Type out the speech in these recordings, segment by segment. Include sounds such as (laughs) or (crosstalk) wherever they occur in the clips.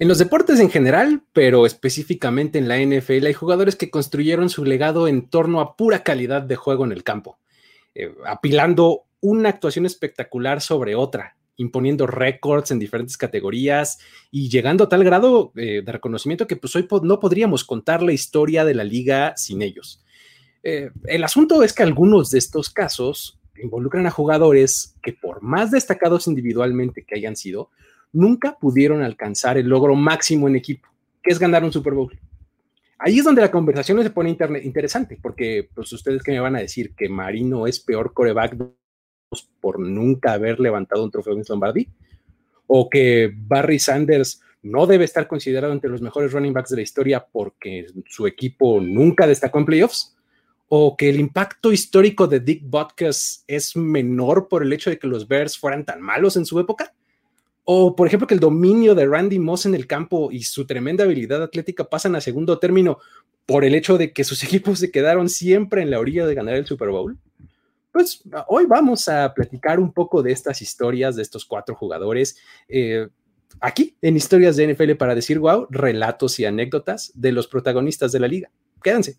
En los deportes en general, pero específicamente en la NFL, hay jugadores que construyeron su legado en torno a pura calidad de juego en el campo, eh, apilando una actuación espectacular sobre otra, imponiendo récords en diferentes categorías y llegando a tal grado eh, de reconocimiento que pues hoy no podríamos contar la historia de la liga sin ellos. Eh, el asunto es que algunos de estos casos involucran a jugadores que por más destacados individualmente que hayan sido, nunca pudieron alcanzar el logro máximo en equipo, que es ganar un Super Bowl. Ahí es donde la conversación se pone interesante, porque pues ustedes que me van a decir que Marino es peor coreback por nunca haber levantado un trofeo en Lombardi, o que Barry Sanders no debe estar considerado entre los mejores running backs de la historia porque su equipo nunca destacó en playoffs, o que el impacto histórico de Dick Butkus es menor por el hecho de que los Bears fueran tan malos en su época. O, por ejemplo, que el dominio de Randy Moss en el campo y su tremenda habilidad atlética pasan a segundo término por el hecho de que sus (laughs) equipos se quedaron siempre en la orilla de ganar el Super Bowl. Pues hoy vamos a platicar un poco de estas historias de estos cuatro jugadores. Eh, aquí en Historias de NFL para decir wow, relatos y anécdotas de los protagonistas de la liga. Quédense.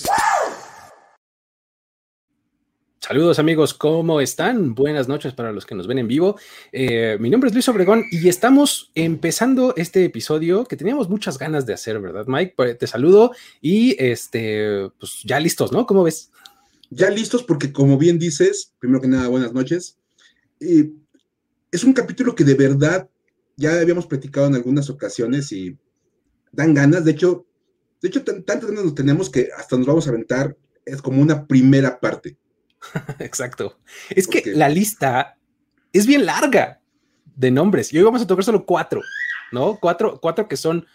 Saludos amigos, ¿cómo están? Buenas noches para los que nos ven en vivo. Eh, mi nombre es Luis Obregón y estamos empezando este episodio que teníamos muchas ganas de hacer, ¿verdad, Mike? Pues, te saludo y este, pues ya listos, ¿no? ¿Cómo ves? Ya listos porque como bien dices, primero que nada, buenas noches. es un capítulo que de verdad ya habíamos platicado en algunas ocasiones y dan ganas. De hecho, de hecho, tantas ganas nos tenemos que hasta nos vamos a aventar. Es como una primera parte. (laughs) Exacto. Es que la lista es bien larga de nombres y hoy vamos a tocar solo cuatro, ¿no? Cuatro, cuatro que son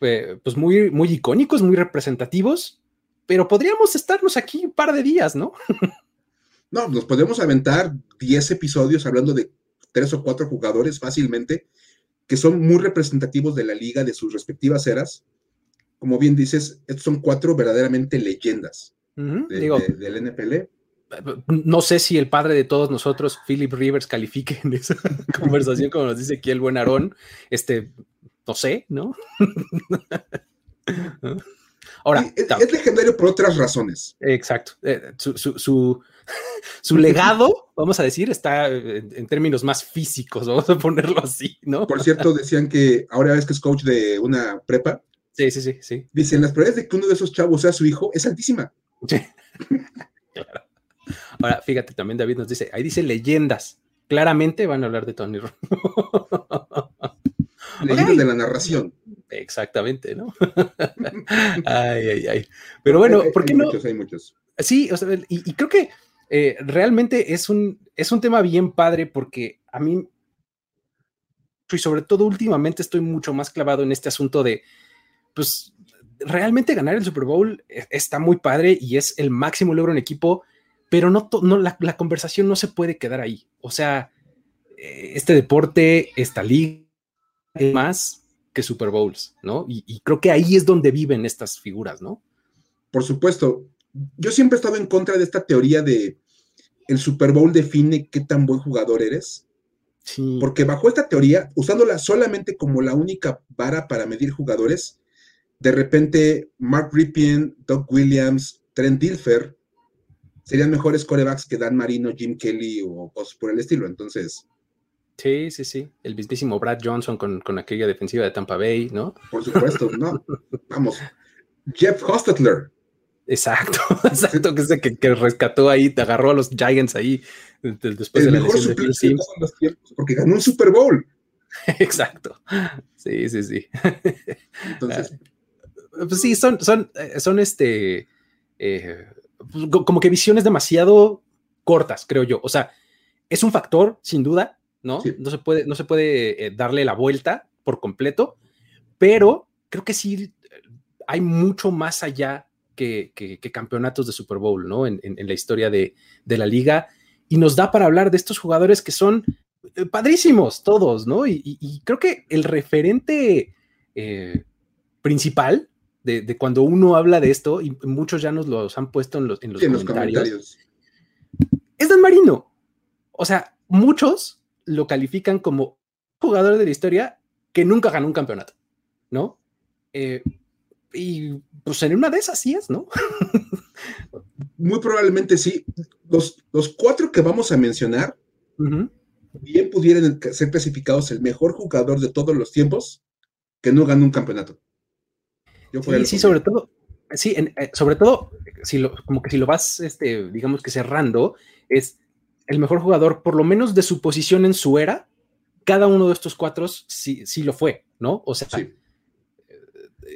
eh, pues muy, muy icónicos, muy representativos, pero podríamos estarnos aquí un par de días, ¿no? (laughs) no, nos podemos aventar 10 episodios hablando de tres o cuatro jugadores fácilmente que son muy representativos de la liga, de sus respectivas eras. Como bien dices, estos son cuatro verdaderamente leyendas del NPL no sé si el padre de todos nosotros, Philip Rivers, califique en esa (laughs) conversación, como nos dice aquí el buen Aarón. Este, no sé, ¿no? (laughs) Ahora, es, legendario por otras razones. Exacto. Eh, su, (laughs) legado, vamos a decir, está en, términos más físicos, vamos a ponerlo así, ¿no? Por cierto, decían que ahora es que es coach de una prepa. Sí, sí, sí, sí. Dicen, las probabilidades de que uno de esos chavos sea su hijo es altísima. Sí. claro. Ahora, fíjate, también David nos dice, ahí dice leyendas. Claramente van a hablar de Tony Romo. (laughs) Leyendas de la narración. Exactamente, ¿no? (laughs) ay, ay, ay. Pero bueno, ¿por qué no? Muchos, hay muchos. Sí, y, creo que eh, realmente es un, es un tema bien padre porque a mí, y sobre todo últimamente estoy mucho más clavado en este asunto de, pues, realmente ganar el Super Bowl eh, está muy padre y es el máximo logro en equipo pero no, no la, conversación no se puede quedar ahí. O sea, eh, este deporte, esta liga, es más que Super Bowls, ¿no? Y, creo que ahí es donde viven estas figuras, ¿no? Por supuesto. Yo siempre he estado en contra de esta teoría de el Super Bowl define qué tan buen jugador eres. Sí. Porque bajo esta teoría, usándola solamente como la única vara para medir jugadores, de repente Mark Ripien, Doug Williams, Trent Dilfer serían mejores corebacks que Dan Marino, Jim Kelly o cosas por el estilo. Entonces. Sí, sí, sí. El mismísimo Brad Johnson con, aquella defensiva de Tampa Bay, ¿no? Por supuesto, no. Vamos. Jeff Hostetler. Exacto, (laughs) exacto, que, es que, que rescató ahí, te agarró a los Giants ahí después el de la lesión de Sims. porque ganó un Super Bowl. (laughs) Exacto. Sí, sí, sí. Entonces. (laughs) pues sí, son, son, eh, son este. Eh, pues, como que visiones demasiado cortas, creo yo. O sea, es un factor, sin duda, ¿no? No se puede, no se puede eh, darle la vuelta por completo, pero creo que sí hay mucho más allá que, campeonatos de Super Bowl, ¿no? En, la historia de, la liga. Y nos da para hablar de estos jugadores que son eh, padrísimos todos, ¿no? Y, creo que el referente eh, principal de, cuando uno habla de esto, y muchos ya nos los han puesto en los, en los, comentarios, es Dan Marino. O sea, muchos lo califican como jugador de la historia que nunca ganó un campeonato, ¿no? Eh, y pues en una de esas sí es, ¿no? (laughs) Muy probablemente sí. Los, los cuatro que vamos a mencionar bien pudieran ser clasificados el mejor jugador de todos los tiempos que no ganó un campeonato. Sí, sí sobre todo, sí, eh, sobre todo, si lo, como que si lo vas, este, digamos que cerrando, es el mejor jugador, por lo menos de su posición en su era, cada uno de estos cuatro sí, sí lo fue, ¿no? O sea, eh,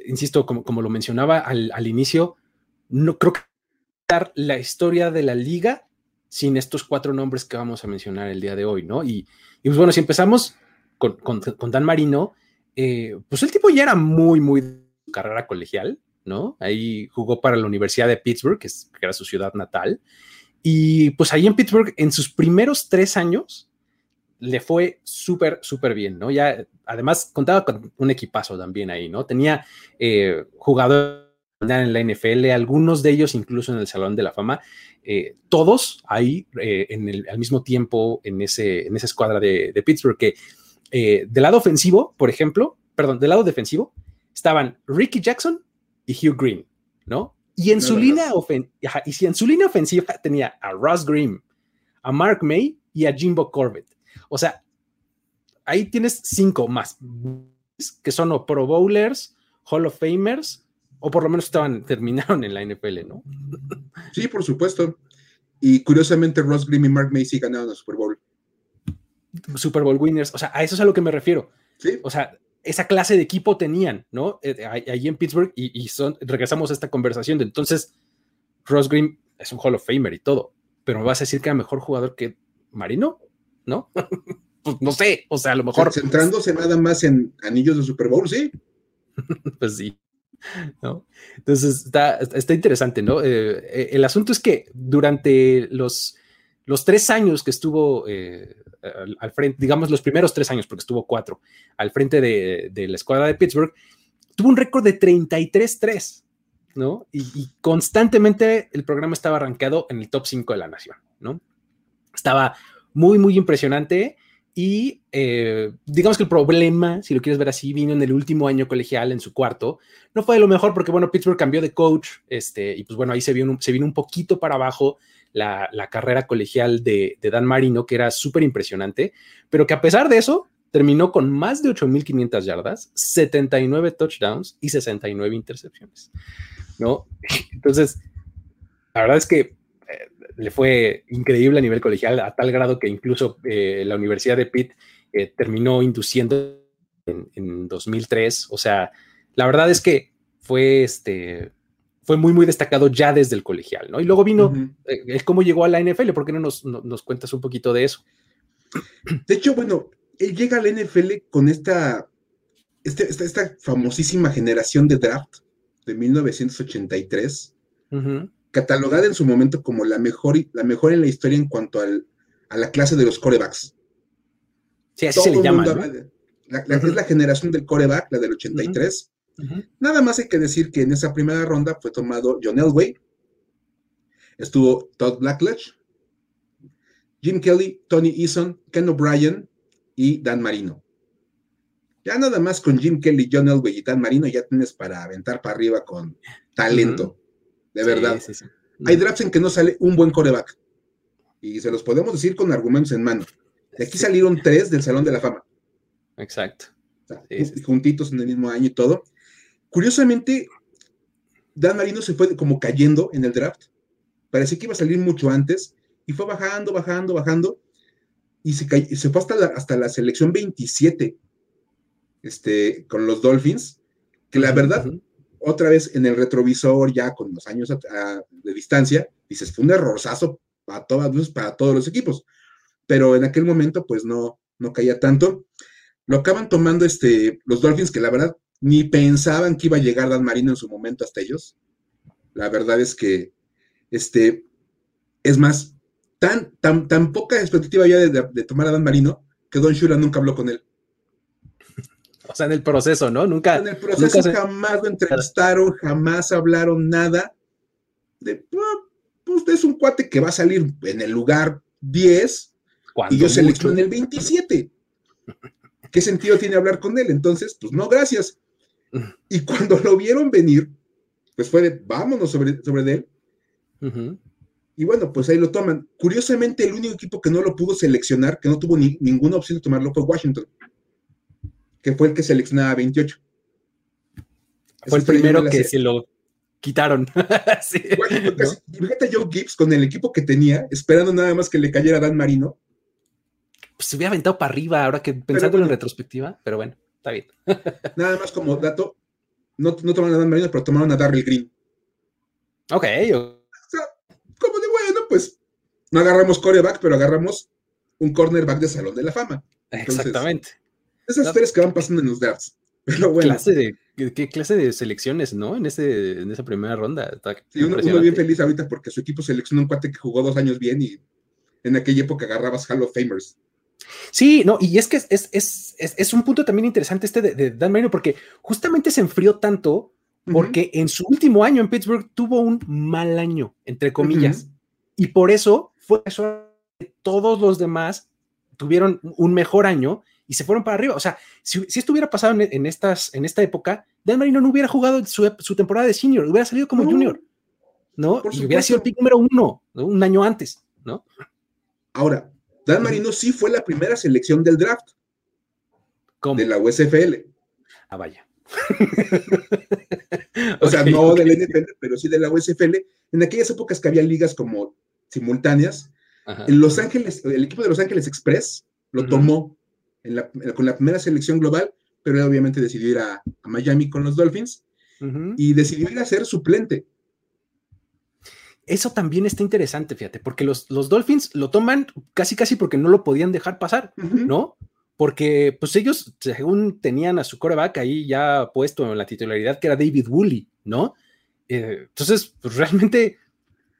insisto, como, como, lo mencionaba al, al, inicio, no creo que la historia de la liga sin estos cuatro nombres que vamos a mencionar el día de hoy, ¿no? Y, y pues bueno, si empezamos con, con, Dan Marino, eh, pues el tipo ya era muy, muy carrera colegial, ¿no? Ahí jugó para la Universidad de Pittsburgh, que, es, era su ciudad natal. Y pues ahí en Pittsburgh, en sus primeros tres años, le fue súper, súper bien, ¿no? Ya, además, contaba con un equipazo también ahí, ¿no? Tenía eh, jugadores en la NFL, algunos de ellos incluso en el Salón de la Fama, eh, todos ahí eh, en el, al mismo tiempo en, ese, en esa escuadra de, Pittsburgh, que del lado ofensivo, por ejemplo, perdón, del lado defensivo, estaban Ricky Jackson y Hugh Green, ¿no? Y en, su línea y si en su línea ofensiva (laughs) tenía a Ross Green, a Mark May y a Jimbo Corbett. O sea, ahí tienes cinco más (laughs) que son o Pro Bowlers, Hall of Famers o por lo menos estaban, (laughs) terminaron en la NFL, ¿no? Sí, por supuesto. Y curiosamente, Ross Grimm y Mark Macy ganaron el Super Bowl. Super Bowl winners, o sea, a eso es a lo que me refiero. Sí. O sea, esa clase de equipo tenían, ¿no? Eh, ahí en Pittsburgh y, son, regresamos a esta conversación de entonces, Ross Grimm es un Hall of Famer y todo, pero me vas a decir que era mejor jugador que Marino, ¿no? (laughs) pues no sé, o sea, a lo mejor. Centrándose nada más en anillos de Super Bowl, sí. (laughs) pues sí. ¿no? Entonces está, interesante, ¿no? Eh, eh, el asunto es que durante los, los tres años que estuvo eh, al, frente, digamos los primeros tres años, porque estuvo cuatro, al frente de, la escuadra de Pittsburgh, tuvo un récord de 33-3, ¿no? Y, constantemente el programa estaba arrancado en el top 5 de la nación, ¿no? Estaba muy, muy impresionante y eh, digamos que el problema, si lo quieres ver así, vino en el último año colegial, en su cuarto. No fue de lo mejor porque, bueno, Pittsburgh cambió de coach, este, y pues bueno, ahí se vino, se vino un poquito para abajo la, carrera colegial de, Dan Marino, que era súper impresionante, pero que a pesar de eso, terminó con más de 8.500 yardas, 79 touchdowns y 69 intercepciones, ¿no? Entonces, la verdad es que le fue increíble a nivel colegial, a tal grado que incluso eh, la Universidad de Pitt eh, terminó induciendo en, 2003. O sea, la verdad es que fue este fue muy, muy destacado ya desde el colegial, ¿no? Y luego vino eh, cómo llegó a la NFL, ¿por qué no nos, nos, cuentas un poquito de eso? De hecho, bueno, él llega a la NFL con esta, este, esta, esta, famosísima generación de draft de 1983, catalogada en su momento como la mejor, la mejor en la historia en cuanto a la clase de los corebacks. Sí, así se le llama. Es la generación del coreback, la del 83. Nada más hay que decir que en esa primera ronda fue tomado John Elway, estuvo Todd Blackledge, Jim Kelly, Tony Eason, Ken O'Brien y Dan Marino. Ya nada más con Jim Kelly, John Elway y Dan Marino ya tienes para aventar para arriba con talento de verdad. Hay drafts en que no sale un buen coreback. Y se los podemos decir con argumentos en mano. De aquí salieron tres del Salón de la Fama. Exacto. juntitos en el mismo año y todo. Curiosamente, Dan Marino se fue como cayendo en el draft. Parecía que iba a salir mucho antes y fue bajando, bajando, bajando. Y se, se fue hasta la, hasta la selección 27 este, con los Dolphins, que la verdad, otra vez en el retrovisor, ya con los años de distancia, dices, fue un errorzazo para, todas, para todos los equipos. Pero en aquel momento, pues no, no caía tanto. Lo acaban tomando este, los Dolphins, que la verdad ni pensaban que iba a llegar Dan Marino en su momento hasta ellos. La verdad es que, este, es más, tan, tan, tan poca expectativa había de, tomar a Dan Marino, que Don Shula nunca habló con él. O sea, en el proceso, ¿no? Nunca. En el proceso jamás lo entrevistaron, jamás hablaron nada. De, ah, pues es un cuate que va a salir en el lugar 10 y yo selecciono en el 27. ¿Qué sentido tiene hablar con él? Entonces, pues no, gracias. (laughs) Y cuando lo vieron venir, pues fue de, vámonos sobre, sobre él. Y bueno, pues ahí lo toman. Curiosamente, el único equipo que no lo pudo seleccionar, que no tuvo ninguna opción de tomarlo, fue Washington, que fue el que seleccionaba a 28. Fue el primero que se lo quitaron. (laughs) Fíjate Joe Gibbs con el equipo que tenía, esperando nada más que le cayera Dan Marino. Pues se hubiera aventado para arriba, ahora que pensándolo en retrospectiva, pero bueno, está bien. nada más como dato, no, no tomaron a Dan Marino, pero tomaron a Darryl Green. Ok, como de bueno, pues no agarramos coreback, pero agarramos un cornerback de Salón de la Fama. Exactamente. Esas historias que van pasando en los drafts. (laughs) Pero bueno. ¿Qué clase de selecciones, no? En, ese, en esa primera ronda. sí, uno, bien feliz ahorita porque su equipo seleccionó un cuate que jugó dos años bien y en aquella época agarrabas Hall of Famers. Sí, no, y es que es, es, es, un punto también interesante este de, Dan Marino, porque justamente se enfrió tanto porque en su último año en Pittsburgh tuvo un mal año, entre comillas, y por eso fue eso todos los demás tuvieron un mejor año y se fueron para arriba. O sea, si, si esto hubiera pasado en, estas, en esta época, Dan Marino no hubiera jugado su, temporada de senior, hubiera salido como junior, ¿no? Y hubiera sido el pick número uno, un año antes, ¿no? Ahora, Dan Marino sí fue la primera selección del draft. ¿Cómo? De la USFL. Ah, vaya. (laughs) o sea, no del NFL, pero sí de la USFL. En aquellas épocas que había ligas como simultáneas, en Los Ángeles, el equipo de Los Ángeles Express lo tomó con la primera selección global, pero él obviamente decidió ir a, Miami con los Dolphins y decidió ir a ser suplente. Eso también está interesante, fíjate, porque los, los Dolphins lo toman casi casi porque no lo podían dejar pasar, ¿no? Porque pues ellos, según tenían a su coreback ahí ya puesto en la titularidad, que era David Woolley, ¿no? Eh, entonces, pues realmente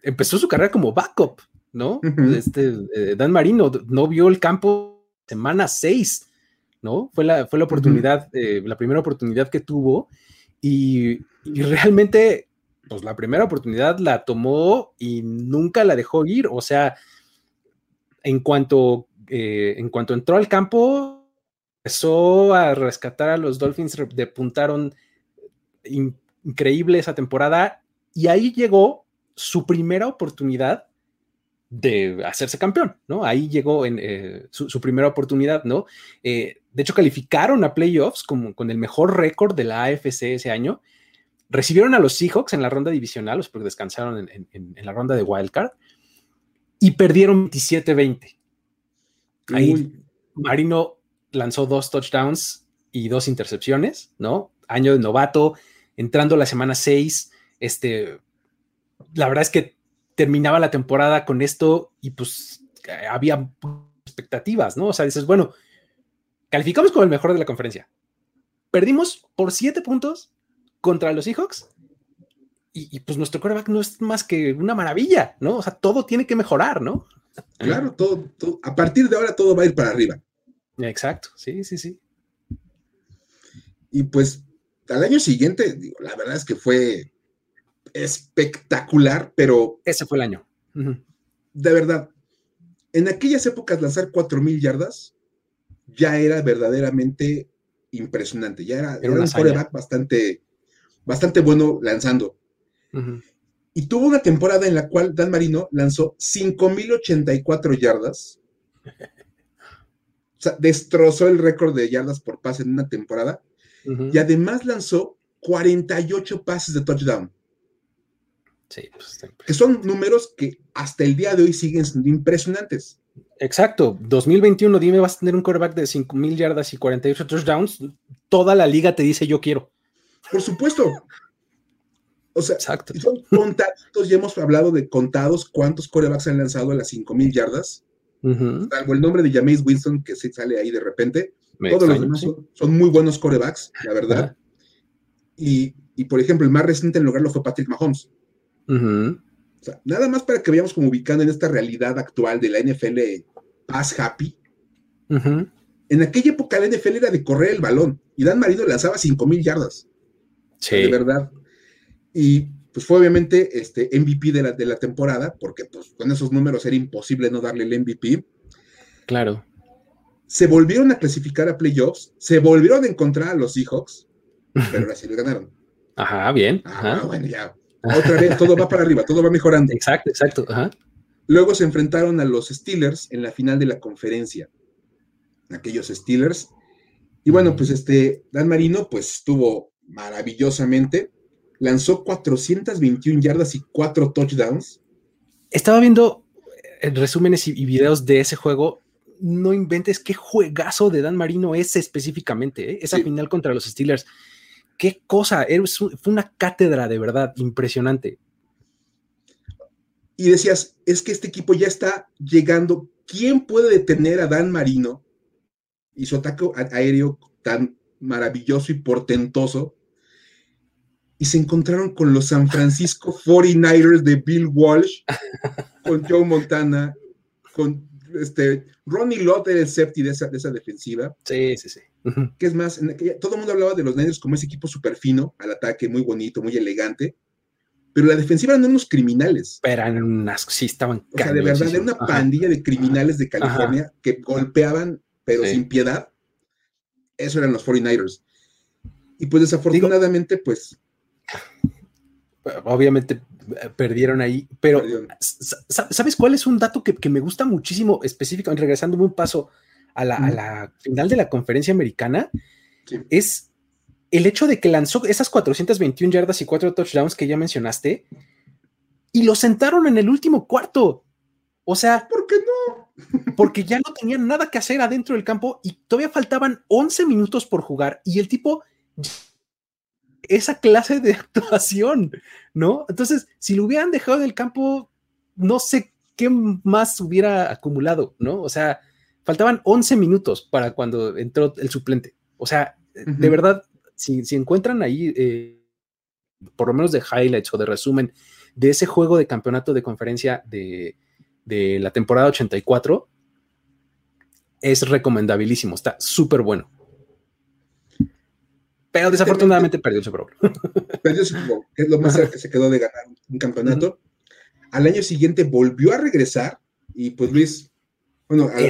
empezó su carrera como backup, ¿no? Este, eh, Dan Marino no vio el campo semana 6, ¿no? Fue la, fue la oportunidad, eh, la primera oportunidad que tuvo y, y, realmente, pues la primera oportunidad la tomó y nunca la dejó ir, o sea, en cuanto, eh, en cuanto entró al campo, empezó a rescatar a los Dolphins, depuntaron increíble esa temporada y ahí llegó su primera oportunidad de hacerse campeón, ¿no? Ahí llegó en eh, su, primera oportunidad, ¿no? Eh, de hecho, calificaron a playoffs con, con el mejor récord de la AFC ese año. Recibieron a los Seahawks en la ronda divisional, porque descansaron en, la ronda de wildcard, y perdieron 27-20. Ahí Marino lanzó dos touchdowns y dos intercepciones, ¿no? Año de novato, entrando la semana 6, este, la verdad es que terminaba la temporada con esto y pues había expectativas, ¿no? O sea, dices, bueno, calificamos como el mejor de la conferencia. Perdimos por siete puntos contra los Seahawks y, pues nuestro quarterback no es más que una maravilla, ¿no? O sea, todo tiene que mejorar, ¿no? Claro, todo, todo, a partir de ahora todo va a ir para arriba. Exacto, sí, sí, sí. Y pues al año siguiente, digo, la verdad es que fue espectacular, pero... Ese fue el año. De verdad, en aquellas épocas lanzar 4.000 yardas ya era verdaderamente impresionante, ya era, un coreback bastante, bastante bueno lanzando. Y tuvo una temporada en la cual Dan Marino lanzó 5.084 yardas. o sea, destrozó el récord de yardas por pase en una temporada. Y además lanzó 48 pases de touchdown. Pues, que son números que hasta el día de hoy siguen siendo impresionantes. Exacto. 2021, dime, vas a tener un quarterback de 5 mil yardas y 48 touchdowns. Toda la liga te dice yo quiero. Por supuesto. O sea, son contados, ya hemos hablado de contados cuántos corebacks han lanzado a las 5 mil yardas. Salvo el nombre de Jameis Winston que se sale ahí de repente. Todos los demás son, muy buenos corebacks, la verdad. Y, y, por ejemplo, el más reciente en lograrlo fue Patrick Mahomes nada más para que veamos como ubicando en esta realidad actual de la NFL paz happy. en aquella época la NFL era de correr el balón y Dan Marino lanzaba 5 mil yardas. Sí. De verdad. Y pues fue obviamente este MVP de la, de la temporada, porque pues con esos números era imposible no darle el MVP. Claro. Se volvieron a clasificar a playoffs, se volvieron a encontrar a los Seahawks, pero ahora sí le ganaron. Ajá, bien. Ah, bueno, ya. Otra vez, todo va para arriba, todo va mejorando. Exacto, exacto. Ajá. Luego se enfrentaron a los Steelers en la final de la conferencia. Aquellos Steelers. Y bueno, pues este, Dan Marino, pues estuvo maravillosamente. Lanzó 421 yardas y 4 touchdowns. Estaba viendo eh, resúmenes y videos de ese juego. No inventes qué juegazo de Dan Marino es específicamente, ¿eh? esa final contra los Steelers. Qué cosa, fue una cátedra de verdad impresionante. Y decías, es que este equipo ya está llegando. ¿Quién puede detener a Dan Marino y su ataque aéreo tan maravilloso y portentoso? Y se encontraron con los San Francisco 49ers de Bill Walsh, con Joe Montana, con este, Ronnie Lott era el safety de esa, de esa defensiva. Sí, sí, sí. Que es más, todo el mundo hablaba de los Niners como ese equipo súper fino, al ataque, muy bonito, muy elegante. Pero la defensiva eran unos criminales. Pero eran unas, sí, estaban O sea, de verdad, era una pandilla de criminales de California que golpeaban, pero sin piedad. Eso eran los 49ers. Y pues desafortunadamente, pues. Obviamente eh, perdieron ahí, pero ¿sabes cuál es un dato que, me gusta muchísimo, específicamente, regresándome un paso a la, final de la conferencia americana? Es el hecho de que lanzó esas 421 yardas y cuatro touchdowns que ya mencionaste y lo sentaron en el último cuarto. O sea, ¿por qué no? Porque ya no tenían nada que hacer adentro del campo y todavía faltaban 11 minutos por jugar y el tipo esa clase de (laughs) actuación, ¿no? Entonces, si lo hubieran dejado en el campo, no sé qué más hubiera acumulado, ¿no? O sea, faltaban 11 minutos para cuando entró el suplente. O sea, de verdad, si, encuentran ahí, eh, por lo menos de highlights o de resumen de ese juego de campeonato de conferencia de, de la temporada 84, es recomendabilísimo, está súper bueno. Pero desafortunadamente perdió el Super Bowl. (laughs) Perdió el Super Bowl, que es lo más cerca que se quedó de ganar un campeonato. Al año siguiente volvió a regresar y pues Luis, bueno, a,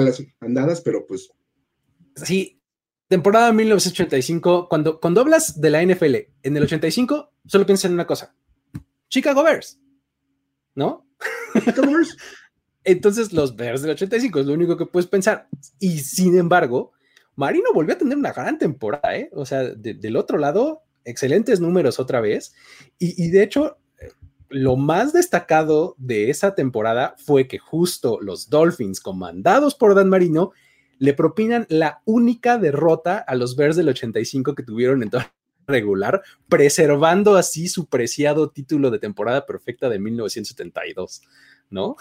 las andadas, pero pues. Sí, temporada 1985, cuando, cuando hablas de la NFL en el 85, solo piensas en una cosa: Chicago Bears, ¿no? Entonces, los Bears del 85 es lo único que puedes pensar. Y sin embargo, Marino volvió a tener una gran temporada, ¿eh? O sea, del otro lado, excelentes números otra vez. Y, de hecho, lo más destacado de esa temporada fue que justo los Dolphins, comandados por Dan Marino, le propinan la única derrota a los Bears del 85 que tuvieron en toda regular, preservando así su preciado título de temporada perfecta de 1972, ¿no?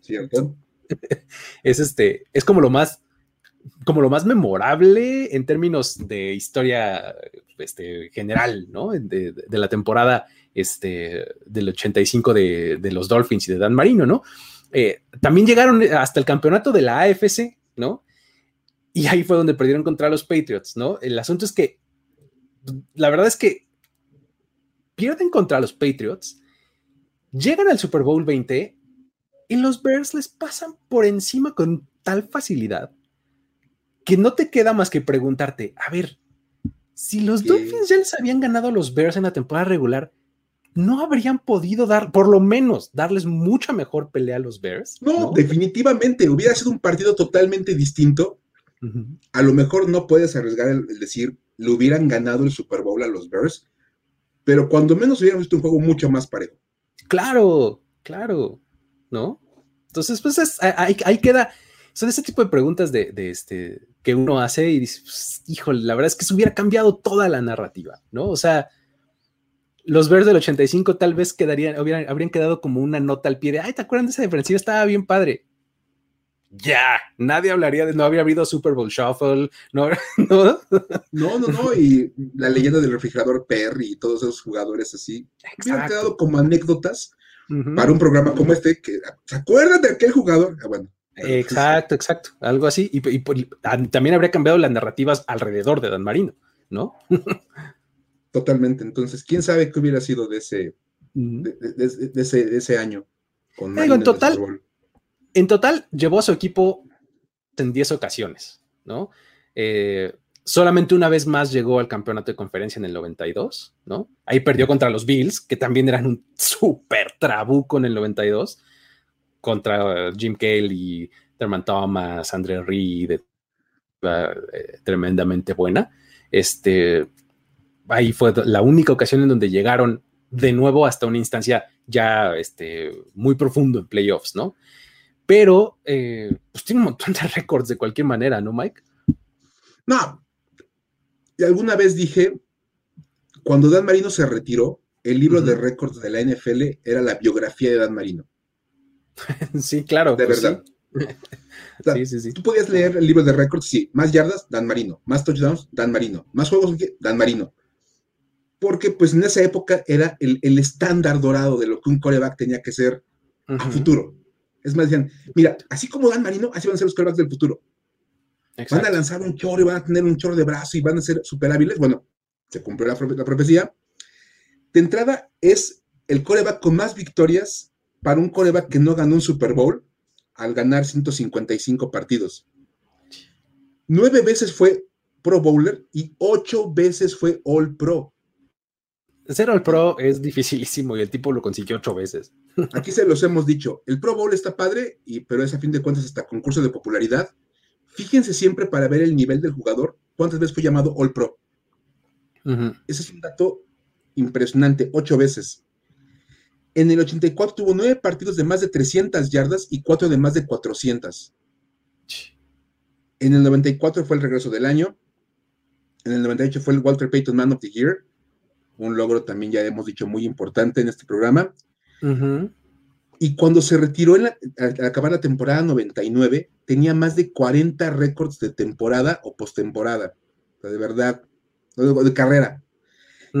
Cierto. (laughs) es este, es como lo más como lo más memorable en términos de historia este, general, ¿no? De, la temporada este, del 85 de, de, los Dolphins y de Dan Marino, ¿no? Eh, también llegaron hasta el campeonato de la AFC, ¿no? Y ahí fue donde perdieron contra los Patriots, ¿no? El asunto es que, la verdad es que pierden contra los Patriots, llegan al Super Bowl 20 y los Bears les pasan por encima con tal facilidad que no te queda más que preguntarte, a ver, si los Dolphins ya les habían ganado a los Bears en la temporada regular, ¿no habrían podido dar, por lo menos, darles mucha mejor pelea a los Bears? No, definitivamente, hubiera sido un partido totalmente distinto. A lo mejor no puedes arriesgar el, decir, le hubieran ganado el Super Bowl a los Bears, pero cuando menos hubieran visto un juego mucho más parejo. Claro, claro, ¿no? Entonces, pues ahí, ahí, queda, son ese tipo de preguntas de, de, este, que uno hace y dice, pues, híjole, la verdad es que se hubiera cambiado toda la narrativa, ¿no? O sea, los Bears del 85 tal vez quedarían, hubieran, habrían quedado como una nota al pie de, ay, ¿te acuerdan de esa defensiva? Estaba bien padre. Ya, nadie hablaría de, no habría habido Super Bowl Shuffle, (laughs) no, no, no, no, y la leyenda del refrigerador Perry y todos esos jugadores así, hubieran quedado como anécdotas para un programa como este, que, ¿se acuerdan de aquel jugador? Ah, bueno, Exacto, exacto, algo así. Y, también habría cambiado las narrativas alrededor de Dan Marino, ¿no? (laughs) Totalmente. Entonces, quién sabe qué hubiera sido de ese, de, ese, año. Con en total, en total llevó a su equipo en 10 ocasiones, ¿no? Eh, solamente una vez más llegó al campeonato de conferencia en el 92, ¿no? Ahí perdió contra los Bills, que también eran un súper trabuco en el 92 contra Jim Kelly, Thurman Thomas, Andre Reed, eh, tremendamente buena. Este, ahí fue la única ocasión en donde llegaron de nuevo hasta una instancia ya este, muy profundo en playoffs, ¿no? Pero eh, pues tiene un montón de (laughs) récords de cualquier manera, ¿no, Mike? No. Y alguna vez dije, cuando Dan Marino se retiró, el libro de récords de la NFL era la biografía de Dan Marino. (laughs) sí, claro. De pues verdad. (laughs) Sí. sí, sí, Tú podías leer el libro de récords, sí. Más yardas, Dan Marino. Más touchdowns, Dan Marino. Más juegos, Dan Marino. Porque pues en esa época era el, estándar dorado de lo que un coreback tenía que ser a futuro. Es más, decían, mira, así como Dan Marino, así van a ser los corebacks del futuro. Van a lanzar un chorro y van a tener un chorro de brazo y van a ser super hábiles. Bueno, se cumplió la, la profecía. De entrada, es el coreback con más victorias para un coreback que no ganó un Super Bowl al ganar 155 partidos. Nueve veces fue Pro Bowler y ocho veces fue All Pro. Ser All Pro es dificilísimo y el tipo lo consiguió ocho veces. Aquí se los hemos dicho. El Pro Bowl está padre, y, pero es a fin de cuentas hasta concurso de popularidad. Fíjense siempre para ver el nivel del jugador, cuántas veces fue llamado All Pro. Ese es un dato impresionante, ocho veces. En el 84 tuvo nueve partidos de más de 300 yardas y cuatro de más de 400. En el 94 fue el regreso del año. En el 98 fue el Walter Payton Man of the Year. Un logro también ya hemos dicho muy importante en este programa. Y cuando se retiró al acabar la temporada 99, tenía más de 40 récords de temporada o postemporada. de verdad, de carrera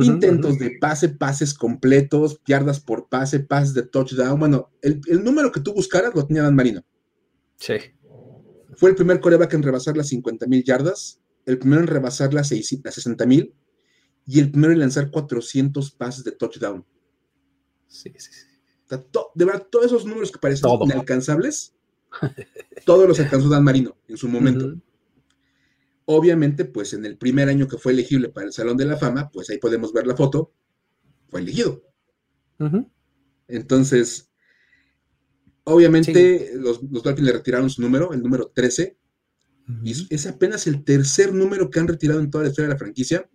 intentos de pase, pases completos, yardas por pase, pases de touchdown. Bueno, el, número que tú buscaras lo tenía Dan Marino. Sí. Fue el primer coreback en rebasar las 50 mil yardas, el primero en rebasar las, 60 mil y el primero en lanzar 400 pases de touchdown. Sí, sí, sí. de verdad, todos esos números que parecen inalcanzables, todos los alcanzó Dan Marino en su momento. Obviamente, pues en el primer año que fue elegible para el Salón de la Fama, pues ahí podemos ver la foto, fue elegido. Entonces, obviamente los, los, Dolphins le retiraron su número, el número 13, y es apenas el tercer número que han retirado en toda la historia de la franquicia,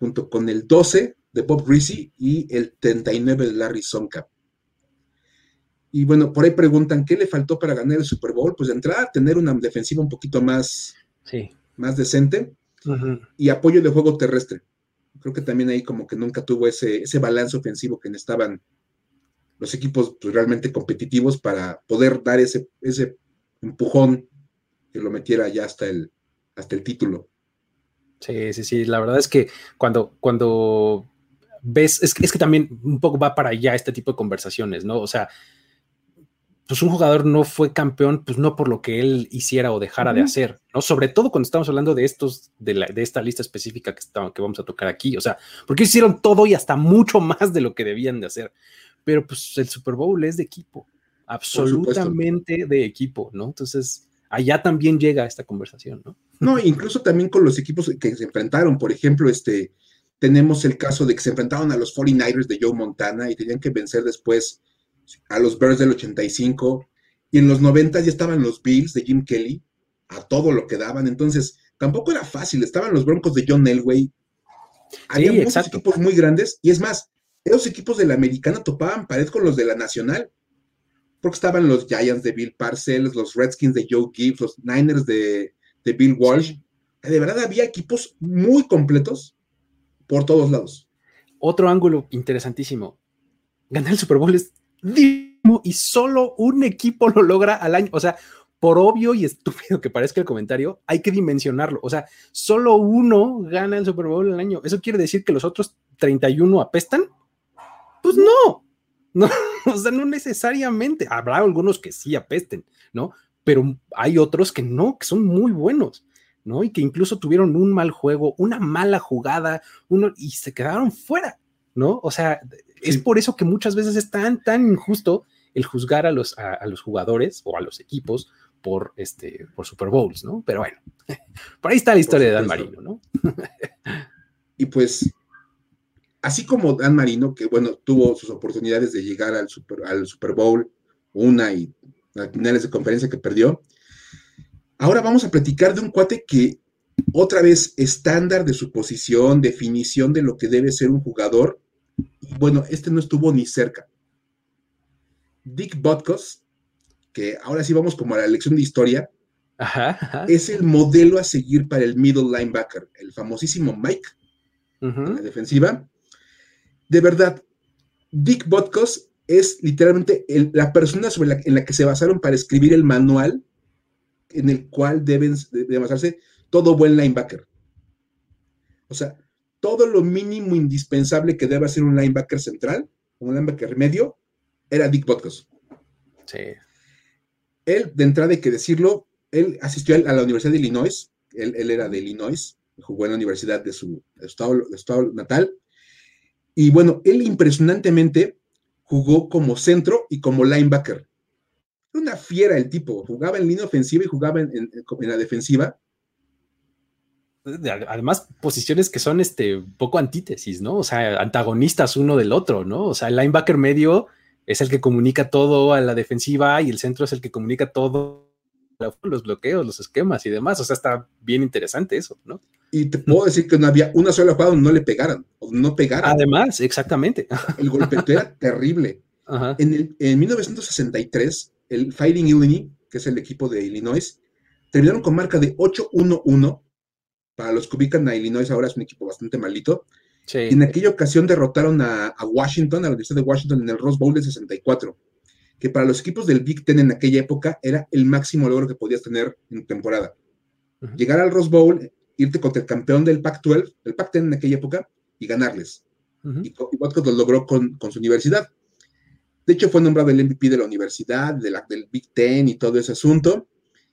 junto con el 12 de Bob Greasy y el 39 de Larry Sonka. Y bueno, por ahí preguntan, ¿qué le faltó para ganar el Super Bowl? Pues de entrada, tener una defensiva un poquito más, sí más decente y apoyo de juego terrestre. Creo que también ahí como que nunca tuvo ese, ese balance ofensivo que necesitaban los equipos pues, realmente competitivos para poder dar ese, ese empujón que lo metiera ya hasta el, hasta el título. Sí, sí, sí. La verdad es que cuando, cuando ves, es que, es que también un poco va para allá este tipo de conversaciones, ¿no? O sea, pues un jugador no fue campeón, pues no por lo que él hiciera o dejara de hacer, ¿no? Sobre todo cuando estamos hablando de estos, de, la, de esta lista específica que, que vamos a tocar aquí, o sea, porque hicieron todo y hasta mucho (laughs) más de lo que debían de hacer. Pero pues el Super Bowl es de equipo, absolutamente de equipo, ¿no? Entonces, allá también llega esta conversación, ¿no? No, incluso también con los equipos que se enfrentaron, por ejemplo, este, tenemos el caso de que se enfrentaron a los 49ers de Joe Montana y tenían que vencer después a los Bears del 85, y en los 90 ya estaban los Bills de Jim Kelly, a todo lo que daban, entonces tampoco era fácil, estaban los Broncos de John Elway, había muchos equipos muy grandes, y es más, esos equipos de la americana topaban pared con los de la nacional, porque estaban los Giants de Bill Parcells, los Redskins de Joe Gibbs, los Niners de, Bill Walsh, de verdad había equipos muy completos por todos lados. Otro ángulo interesantísimo. Ganar el Super Bowl es y solo un equipo lo logra al año. O sea, por obvio y estúpido que parezca el comentario, hay que dimensionarlo. O sea, solo uno gana el Super Bowl al año. ¿Eso quiere decir que los otros 31 apestan? Pues no. (laughs) No, o sea, no necesariamente. Habrá algunos que sí apesten, ¿no? Pero hay otros que no, que son muy buenos, ¿no? Y que incluso tuvieron un mal juego, una mala jugada, uno, y se quedaron fuera, ¿no? O sea, es por eso que muchas veces es tan, tan injusto el juzgar a los, a, los jugadores o a los equipos por, este, por Super Bowls, ¿no? Pero bueno, (laughs) por ahí está la historia de Dan Marino, ¿no? y pues, así como Dan Marino, que bueno, tuvo sus oportunidades de llegar al Super, al Super Bowl, una y a finales de conferencia que perdió, ahora vamos a platicar de un cuate que otra vez estándar de su posición, definición de lo que debe ser un jugador. Bueno, este no estuvo ni cerca. Dick Butkus, que ahora sí vamos como a la lección de historia, es el modelo a seguir para el middle linebacker, el famosísimo Mike, en la defensiva. De verdad, Dick Butkus es literalmente la persona sobre la, en la que se basaron para escribir el manual en el cual deben de basarse todo buen linebacker. O sea, todo lo mínimo indispensable que debe hacer un linebacker central, un linebacker medio, era Dick Butkus. Sí. Él, de entrada hay que decirlo, él asistió a la Universidad de Illinois, él, era de Illinois, jugó en la universidad de su estado, estado natal, y bueno, él impresionantemente jugó como centro y como linebacker. Era una fiera el tipo, jugaba en línea ofensiva y jugaba en, la defensiva, además posiciones que son este poco antítesis, ¿no? O sea, antagonistas uno del otro, ¿no? O sea, el linebacker medio es el que comunica todo a la defensiva y el centro es el que comunica todo los bloqueos, los esquemas y demás. O sea, está bien interesante eso, ¿no? Y te puedo decir que no había una sola jugada donde no le pegaran, o no pegaran. Además, exactamente. (laughs) El golpeteo era terrible. En, en 1963, el Fighting Illinois, que es el equipo de Illinois, terminaron con marca de 8-1-1 para los que ubican a Illinois ahora es un equipo bastante malito. Y en aquella ocasión derrotaron a, Washington, a la Universidad de Washington en el Rose Bowl de 64, que para los equipos del Big Ten en aquella época era el máximo logro que podías tener en temporada. Llegar al Rose Bowl, irte contra el campeón del Pac-12, el Pac-10 en aquella época, y ganarles. Y, Watkins lo logró con, su universidad. De hecho, fue nombrado el MVP de la universidad, de la, del Big Ten y todo ese asunto.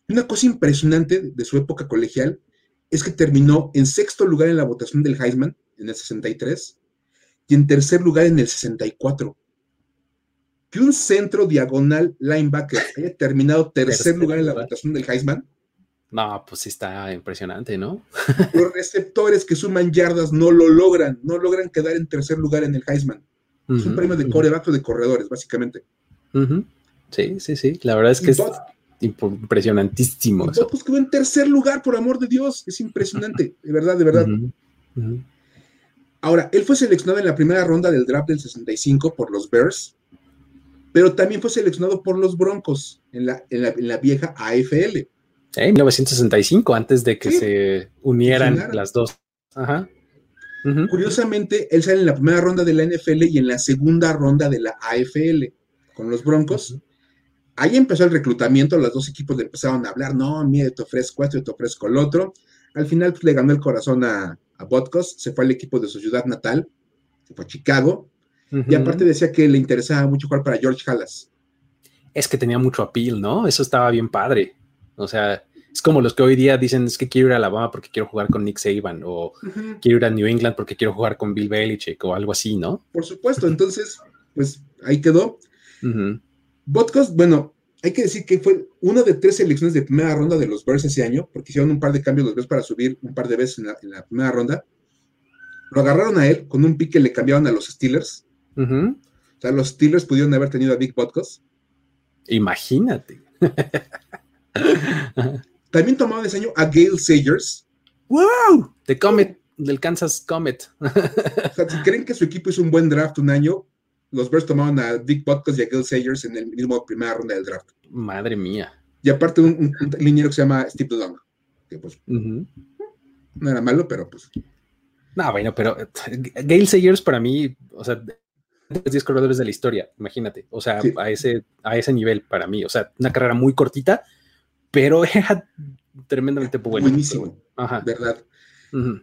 Y una cosa impresionante de su época colegial es que terminó en sexto lugar en la votación del Heisman en el 63 y en tercer lugar en el 64. Que un centro diagonal linebacker haya terminado tercer lugar en la votación del Heisman. No, pues sí está impresionante, ¿no? (laughs) Los receptores que suman yardas no lo logran, no logran quedar en tercer lugar en el Heisman. es un premio de de corredores, básicamente. Sí, sí, sí. La verdad es que es impresionantísimo. Pues quedó en tercer lugar, por amor de Dios. Es impresionante, de verdad, de verdad. Ahora, él fue seleccionado en la primera ronda del draft del 65 por los Bears, pero también fue seleccionado por los Broncos en la, en la, vieja AFL. En 1965, antes de que se unieran las dos. Curiosamente, él sale en la primera ronda de la NFL y en la segunda ronda de la AFL con los Broncos ahí empezó el reclutamiento, los dos equipos le empezaron a hablar, no, mire, te ofrezco esto te ofrezco el otro. Al final pues, le ganó el corazón a, a Botkos, se fue al equipo de su ciudad natal, se fue a Chicago, y aparte decía que le interesaba mucho jugar para George Halas. Es que tenía mucho appeal, ¿no? Eso estaba bien padre. O sea, es como los que hoy día dicen es que quiero ir a Alabama porque quiero jugar con Nick Saban o quiero ir a New England porque quiero jugar con Bill Belichick o algo así, ¿no? Por supuesto, entonces, pues ahí quedó. Botkos, bueno, hay que decir que fue una de tres selecciones de primera ronda de los Bears ese año, porque hicieron un par de cambios los Bears para subir un par de veces en la, primera ronda. Lo agarraron a él con un pique, le cambiaron a los Steelers. O sea, los Steelers pudieron haber tenido a Big Botkos. Imagínate. (laughs) (laughs) También tomaron ese año a Gail Sagers. ¡Wow! De Comet, del Kansas Comet. o sea, si creen que su equipo hizo un buen draft un año, los Bears tomaron a Dick Butkus y a Gil Sayers en el mismo primera ronda del draft. Madre mía. Y aparte un, un, liniero que se llama Steve DeLong, que pues no era malo, pero pues. No, bueno, pero Gail Sayers para mí, o sea, los 10 corredores de la historia, imagínate, o sea, a, ese, a ese nivel para mí, o sea, una carrera muy cortita, pero (laughs) era tremendamente bueno. Buenísimo, Ajá. ¿verdad?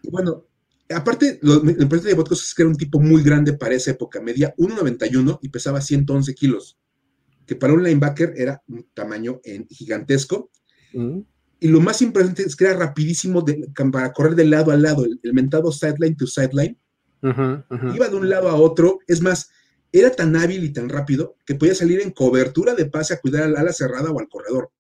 Y bueno, Aparte, lo, lo importante de Botkos es que era un tipo muy grande para esa época, medía 1,91 y pesaba 111 kilos. que para un linebacker era un tamaño gigantesco. Mm. Y lo más importante es que era rapidísimo para correr de lado a lado, el, mentado sideline to sideline. Iba de un lado a otro. Es más, era tan hábil y tan rápido que podía salir en cobertura de pase a cuidar al ala cerrada o al corredor.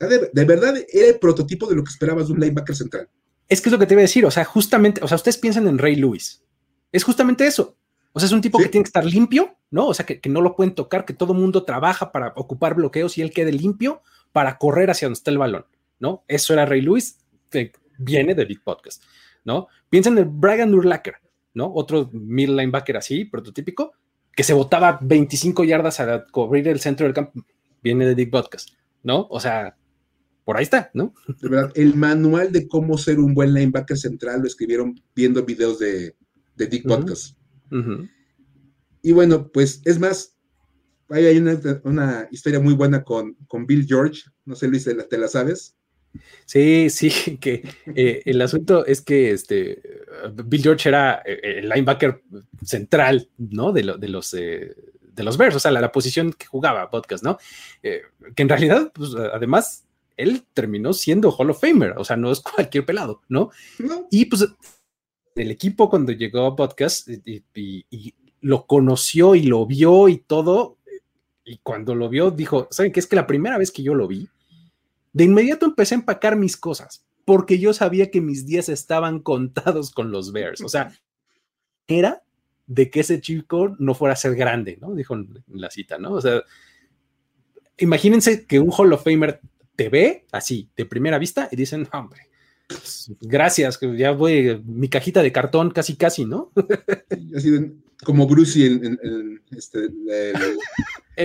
De, verdad, era el prototipo de lo que esperabas de un linebacker central. Es que es lo que te iba a decir, o sea, justamente, o sea, ustedes piensan en Ray Lewis. Es justamente eso. O sea, es un tipo que tiene que estar limpio, ¿no? O sea, que, no lo pueden tocar, que todo mundo trabaja para ocupar bloqueos y él quede limpio para correr hacia donde está el balón, ¿no? Eso era Ray Lewis, que viene de Big Podcast, ¿no? Piensen en Brian Urlacher, ¿no? Otro middle linebacker así, prototípico, que se botaba 25 yardas a cubrir el centro del campo, viene de Big Podcast, ¿no? O sea, por ahí está, ¿no? De verdad, el manual de cómo ser un buen linebacker central lo escribieron viendo videos de, de Dick Podcast. Y bueno, pues es más, hay una, historia muy buena con, con, Bill George, no sé Luis, ¿te la sabes? Sí, sí, (laughs) que eh, el asunto es que este, Bill George era eh, el linebacker central, ¿no? De, de los... Eh, de los Bears, o sea, la, posición que jugaba Podcast, ¿no? que en realidad, pues, además, él terminó siendo Hall of Famer, o sea, no es (laughs) cualquier pelado, ¿no? Y pues el equipo cuando llegó a podcast y, lo conoció y lo vio y todo, y cuando lo vio dijo, ¿saben qué? Es que la primera vez que yo lo vi, de inmediato empecé a empacar mis cosas, porque yo sabía que mis días estaban (laughs) contados con los Bears, o sea, era de que ese chico no fuera a ser grande, ¿no? Dijo en la cita, ¿no? O sea, imagínense que un Hall of Famer te ve así, de primera vista, y dicen, hombre, pues, gracias, ya voy, mi cajita de cartón casi, casi, ¿no? así como Brucey en, este,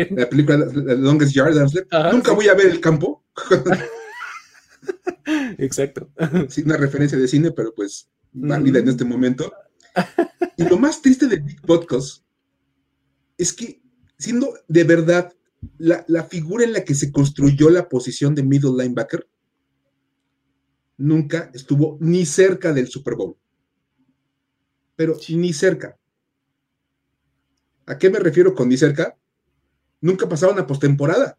la, película The Longest Yard, nunca voy a ver el campo. Exacto. Sí, una referencia de cine, pero pues válida en este momento. Y lo más triste de Big Podcast es que, siendo de verdad la, figura en la que se construyó la posición de middle linebacker nunca estuvo ni cerca del Super Bowl. Pero ni cerca. ¿A qué me refiero con ni cerca? Nunca pasaron a postemporada.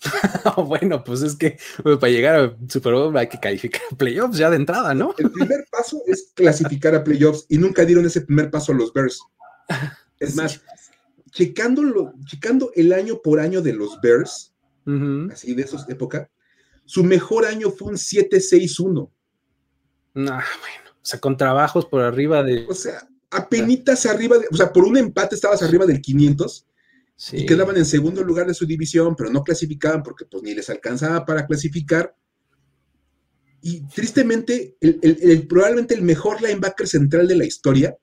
(laughs) bueno, pues es que para llegar a Super Bowl hay que calificar a playoffs ya de entrada, ¿no? El primer paso es clasificar a playoffs y nunca dieron ese primer paso a los Bears. (laughs) Es más, checando, checando el año por año de los Bears, así de esa época, su mejor año fue un 7-6-1. Ah, bueno, o sea, con trabajos por arriba de... O sea, apenitas arriba de, o sea, por un empate estabas arriba del 500 y quedaban en segundo lugar de su división, pero no clasificaban porque pues ni les alcanzaba para clasificar. Y tristemente, el, probablemente el mejor linebacker central de la historia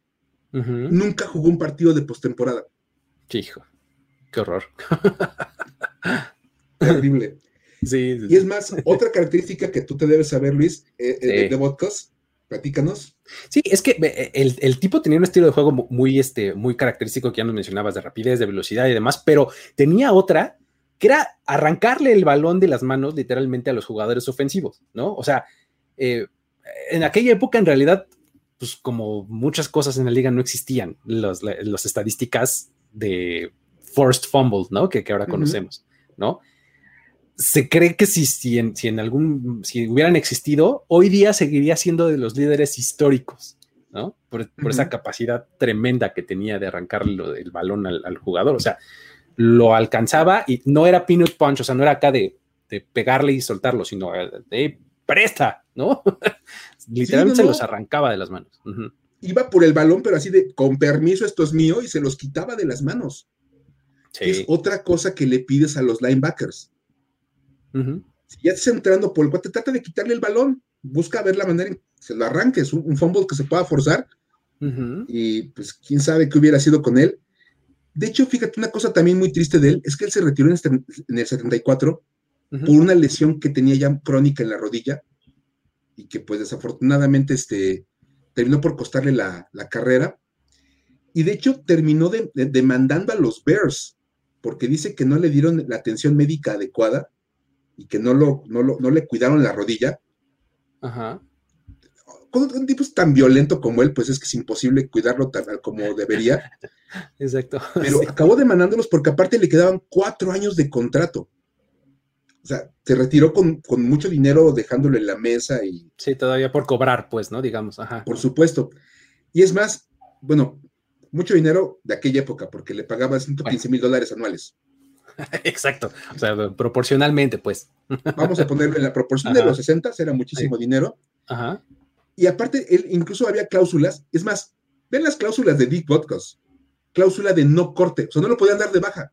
nunca jugó un partido de postemporada. Hijo, qué horror. (laughs) Terrible. Sí, Y es más, otra característica que tú te debes saber, Luis, eh, eh, de, vodkas, platícanos. Sí, es que eh, el, tipo tenía un estilo de juego muy, este, muy característico que ya nos mencionabas, de rapidez, de velocidad y demás, pero tenía otra que era arrancarle el balón de las manos literalmente a los jugadores ofensivos, ¿no? O sea, en aquella época en realidad, pues como muchas cosas en la liga no existían, las estadísticas de forced fumbles, ¿no? Que, ahora conocemos, ¿no? Se cree que si, si, en, algún, si hubieran existido, hoy día seguiría siendo de los líderes históricos, ¿no? Por, esa capacidad tremenda que tenía de arrancarle el balón al, jugador, o sea, lo alcanzaba y no era peanut punch, o sea, no era acá de, pegarle y soltarlo, sino de presta, ¿no? (laughs) Literalmente se los arrancaba de las manos iba por el balón, pero así de, con permiso, esto es mío, y se los quitaba de las manos. Es otra cosa que le pides a los linebackers. Si ya estás entrando por el cuate, trata de quitarle el balón, busca ver la manera en que se lo arranques, un, un fumble que se pueda forzar, y pues quién sabe qué hubiera sido con él. De hecho, fíjate, una cosa también muy triste de él es que él se retiró en, este, el 74 por una lesión que tenía ya crónica en la rodilla y que pues desafortunadamente este, terminó por costarle la, carrera. Y de hecho terminó demandando a los Bears, porque dice que no le dieron la atención médica adecuada y que no, lo, no, le cuidaron la rodilla. Ajá. con un tipo tan violento como él, pues es que es imposible cuidarlo tal como debería. (laughs) Exacto. Pero (laughs) acabó demandándolos porque aparte le quedaban cuatro años de contrato. O sea, se retiró con, mucho dinero dejándolo en la mesa y... Sí, todavía por cobrar, pues, ¿no? Digamos, ajá. Por supuesto. Y es más, bueno, mucho dinero de aquella época, porque le pagaba 115 mil dólares anuales. (laughs) Exacto, o sea, proporcionalmente, pues. Vamos a ponerlo en la proporción de los 60, era muchísimo dinero. Ajá. Y aparte, él incluso había cláusulas, es más, ven las cláusulas de Dick Vodcos, cláusula de no corte, o sea, no lo podían dar de baja.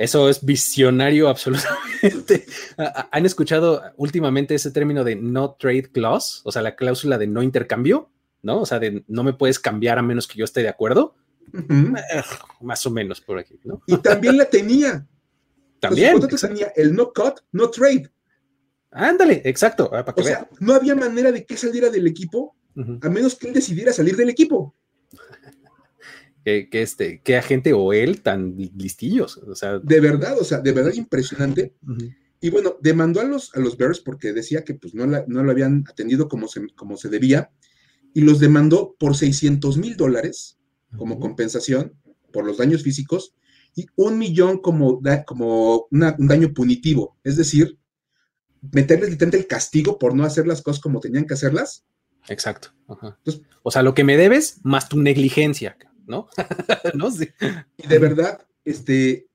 Eso es visionario absolutamente. (laughs) ¿Han escuchado últimamente ese término de no trade clause? O sea, la cláusula de no intercambio, ¿no? O sea, de no me puedes cambiar a menos que yo esté de acuerdo. Más o menos por aquí, ¿no? Y también la tenía. (laughs) También. tenía el no cut, no trade. Ándale, exacto. Ah, o sea, no había manera de que saliera del equipo a menos que él decidiera salir del equipo que, este, que agente o él tan listillos. O sea. De verdad, o sea, de verdad impresionante. Y bueno, demandó a los, a los Bears porque decía que pues no, no lo habían atendido como se, como se debía y los demandó por 600 mil dólares como compensación por los daños físicos y un millón como, como un daño punitivo, es decir, meterles literalmente el castigo por no hacer las cosas como tenían que hacerlas. Exacto. o sea, lo que me debes más tu negligencia. ¿No? (laughs) no sé. Y de verdad, este,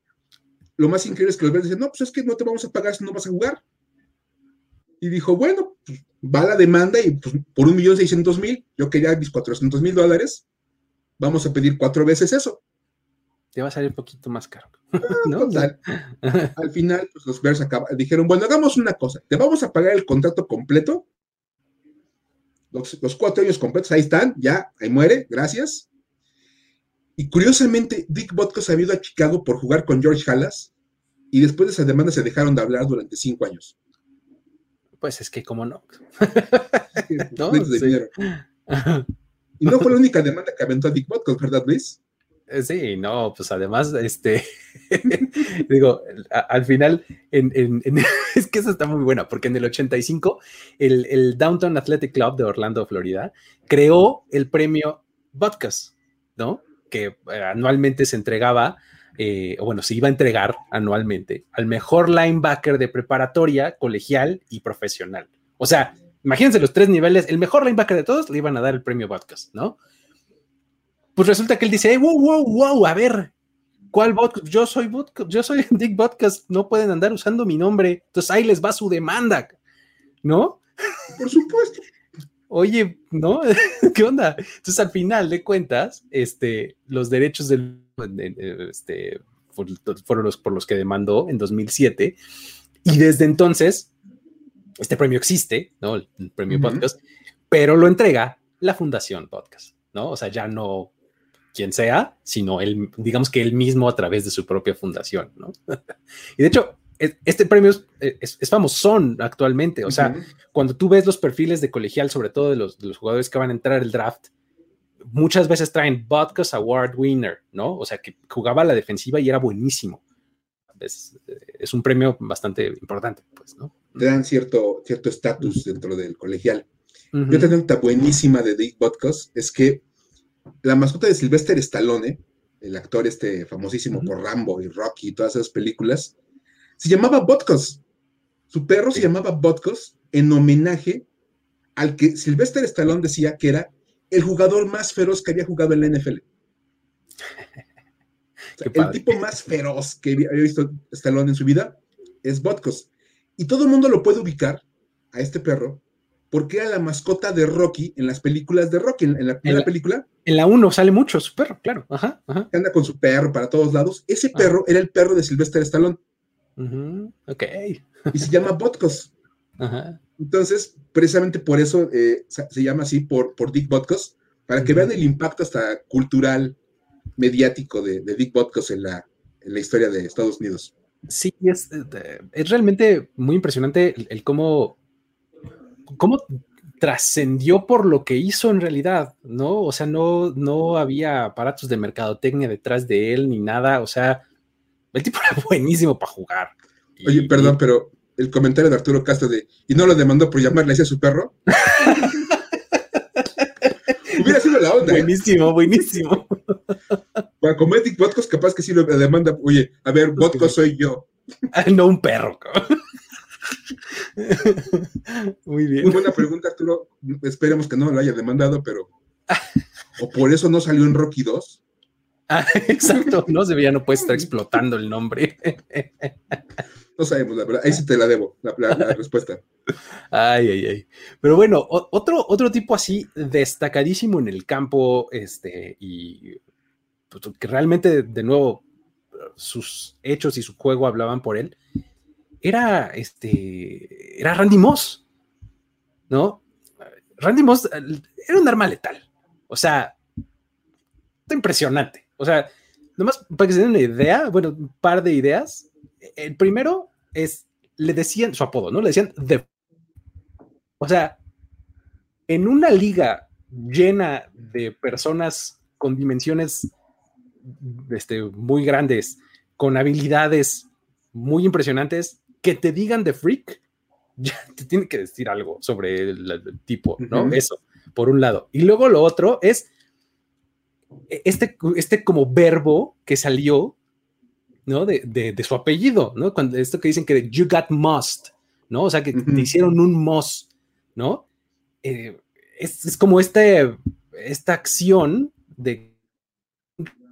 lo más increíble es que los verdes dicen, no, pues es que no te vamos a pagar si no vas a jugar. Y dijo, bueno, pues, va la demanda y pues, por un millón seiscientos mil, yo quería mis cuatrocientos mil dólares, vamos a pedir cuatro veces eso. Te va a salir un poquito más caro. Ah, (laughs) Al final, pues los Bears dijeron, bueno, hagamos una cosa, te vamos a pagar el contrato completo, los, los cuatro años completos, ahí están, ya, ahí muere, gracias. Y curiosamente, Dick Butkus ha ido a Chicago por jugar con George Halas y después de esa demanda se dejaron de hablar durante cinco años. Pues es que, ¿cómo no? (laughs) ¿No? (laughs) y no fue la única demanda que aventó a Dick Butkus, ¿verdad, Luis? Eh, sí, no, pues además, este, (laughs) digo, al final, es que eso está muy buena, porque en el 85, el, el, Downtown Athletic Club de Orlando, Florida, creó el premio Butkus, ¿no? Que eh, anualmente se entregaba, eh, o bueno, se iba a entregar anualmente al mejor linebacker de preparatoria, colegial y profesional. O sea, imagínense los tres niveles, el mejor linebacker de todos le iban a dar el premio podcast, ¿no? Pues resulta que él dice, wow, wow, wow, a ver, ¿cuál podcast? Yo soy yo soy (laughs) Dick Podcast, no pueden andar usando mi nombre, entonces ahí les va su demanda, ¿no? Por supuesto oye, ¿no? (laughs) ¿Qué onda? Entonces, al final de cuentas, este, los derechos del, este, fueron los por los que demandó en 2007 y desde entonces este premio existe, ¿no? El, premio podcast, pero lo entrega la Fundación Podcast, ¿no? O sea, ya no quien sea, sino él, digamos que él mismo a través de su propia fundación, ¿no? (laughs) y de hecho, este premio es, es, famosón actualmente. O sea, cuando tú ves los perfiles de colegial, sobre todo de los, jugadores que van a entrar al draft, muchas veces traen Vodka's Award Winner, ¿no? O sea, que jugaba la defensiva y era buenísimo. Es, un premio bastante importante, pues, ¿no? Te dan cierto estatus dentro del colegial. Yo tengo una buenísima de Dick Vodka's, es que la mascota de Sylvester Stallone, el actor este famosísimo por Rambo y Rocky y todas esas películas, se llamaba Botcos. Su perro se llamaba Botcos en homenaje al que Sylvester Stallone decía que era el jugador más feroz que había jugado en la NFL. (laughs) el tipo más feroz que había visto Stallone en su vida es Botcos. Y todo el mundo lo puede ubicar a este perro porque era la mascota de Rocky en las películas de Rocky. En, la primera película. En la 1 sale mucho su perro, claro. Ajá, Anda con su perro para todos lados. Ese perro era el perro de Sylvester Stallone. Ok. Y se llama Vodkos. Entonces, precisamente por eso eh, se llama así, por, por Dick Vodkos, para que vean el impacto hasta cultural, mediático de, Dick Vodkos en la, en la historia de Estados Unidos. Sí, es, eh, es realmente muy impresionante el, cómo, cómo trascendió por lo que hizo en realidad, ¿no? O sea, no, no había aparatos de mercadotecnia detrás de él ni nada, o sea, el tipo era buenísimo para jugar. Oye, perdón, pero el comentario de Arturo Castro de, ¿y no lo demandó por llamarle a su perro? (laughs) Hubiera sido la onda. ¿eh? Buenísimo, buenísimo. Para Comedic Vodcos, capaz que sí lo demanda. Oye, a ver, Vodcos soy yo. no un perro. (laughs) Muy bien. Muy buena pregunta, Arturo. Esperemos que no lo haya demandado, pero. ¿O por eso no salió en Rocky 2? Ah, (laughs) exacto, no se veía, no puede estar explotando el nombre. No sabemos, la verdad. Ahí sí te la debo, la, respuesta. Ay, ay, ay. Pero bueno, otro, otro tipo así destacadísimo en el campo, este, y pues, que realmente, de nuevo, sus hechos y su juego hablaban por él, era este, era Randy Moss, ¿no? Randy Moss era un arma letal. O sea, impresionante. O sea, nomás para que se den una idea, bueno, un par de ideas. El primero es, le decían su apodo, ¿no? Le decían The. O sea, en una liga llena de personas con dimensiones este, muy grandes, con habilidades muy impresionantes, que te digan The Freak, (laughs) ya te tiene que decir algo sobre el, tipo, ¿no? Eso, por un lado. Y luego lo otro es este, este como verbo que salió, ¿no? De, su apellido, ¿no? Cuando esto que dicen que you got must, ¿no? O sea, que te hicieron un must, ¿no? Eh, es, como este, esta acción de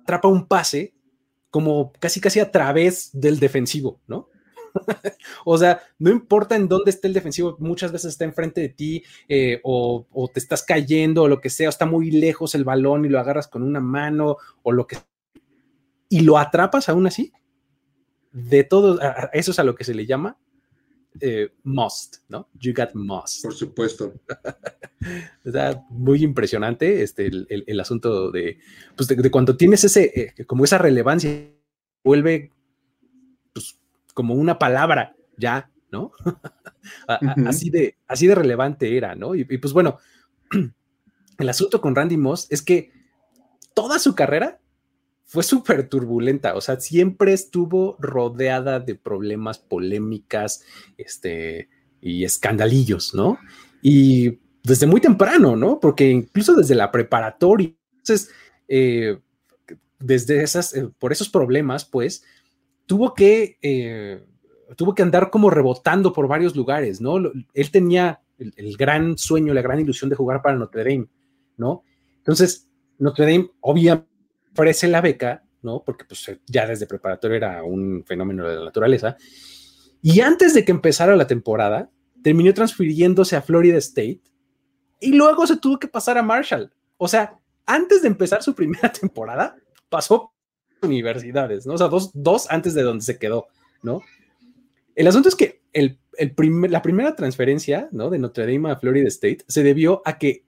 atrapa un pase como casi casi a través del defensivo, ¿no? (laughs) o sea, no importa en dónde esté el defensivo, muchas veces está enfrente de ti eh, o, te estás cayendo o lo que sea, o está muy lejos el balón y lo agarras con una mano o lo que y lo atrapas aún así. De todo, eso es a lo que se le llama eh, must, ¿no? You got must. Por supuesto. (laughs) Está muy impresionante este, el, asunto de, pues de, cuando tienes ese, eh, como esa relevancia, vuelve como una palabra ya, ¿no? (laughs) así, de, así de relevante era, ¿no? Y, pues bueno, (clears throat) el asunto con Randy Moss es que toda su carrera fue súper turbulenta, o sea, siempre estuvo rodeada de problemas, polémicas, este, y escandalillos, ¿no? Y desde muy temprano, ¿no? Porque incluso desde la preparatoria, entonces, eh, desde esas, eh, por esos problemas, pues, tuvo que, eh, tuvo que andar como rebotando por varios lugares, ¿no? Él tenía el, gran sueño, la gran ilusión de jugar para Notre Dame, ¿no? Entonces, Notre Dame obviamente ofrece la beca, ¿no? Porque pues ya desde preparatorio era un fenómeno de la naturaleza. Y antes de que empezara la temporada, terminó transfiriéndose a Florida State y luego se tuvo que pasar a Marshall. O sea, antes de empezar su primera (laughs) temporada, pasó universidades, ¿no? O sea, dos, dos antes de donde se quedó, ¿no? El asunto es que el, el la primera transferencia, ¿no? De Notre Dame a Florida State se debió a que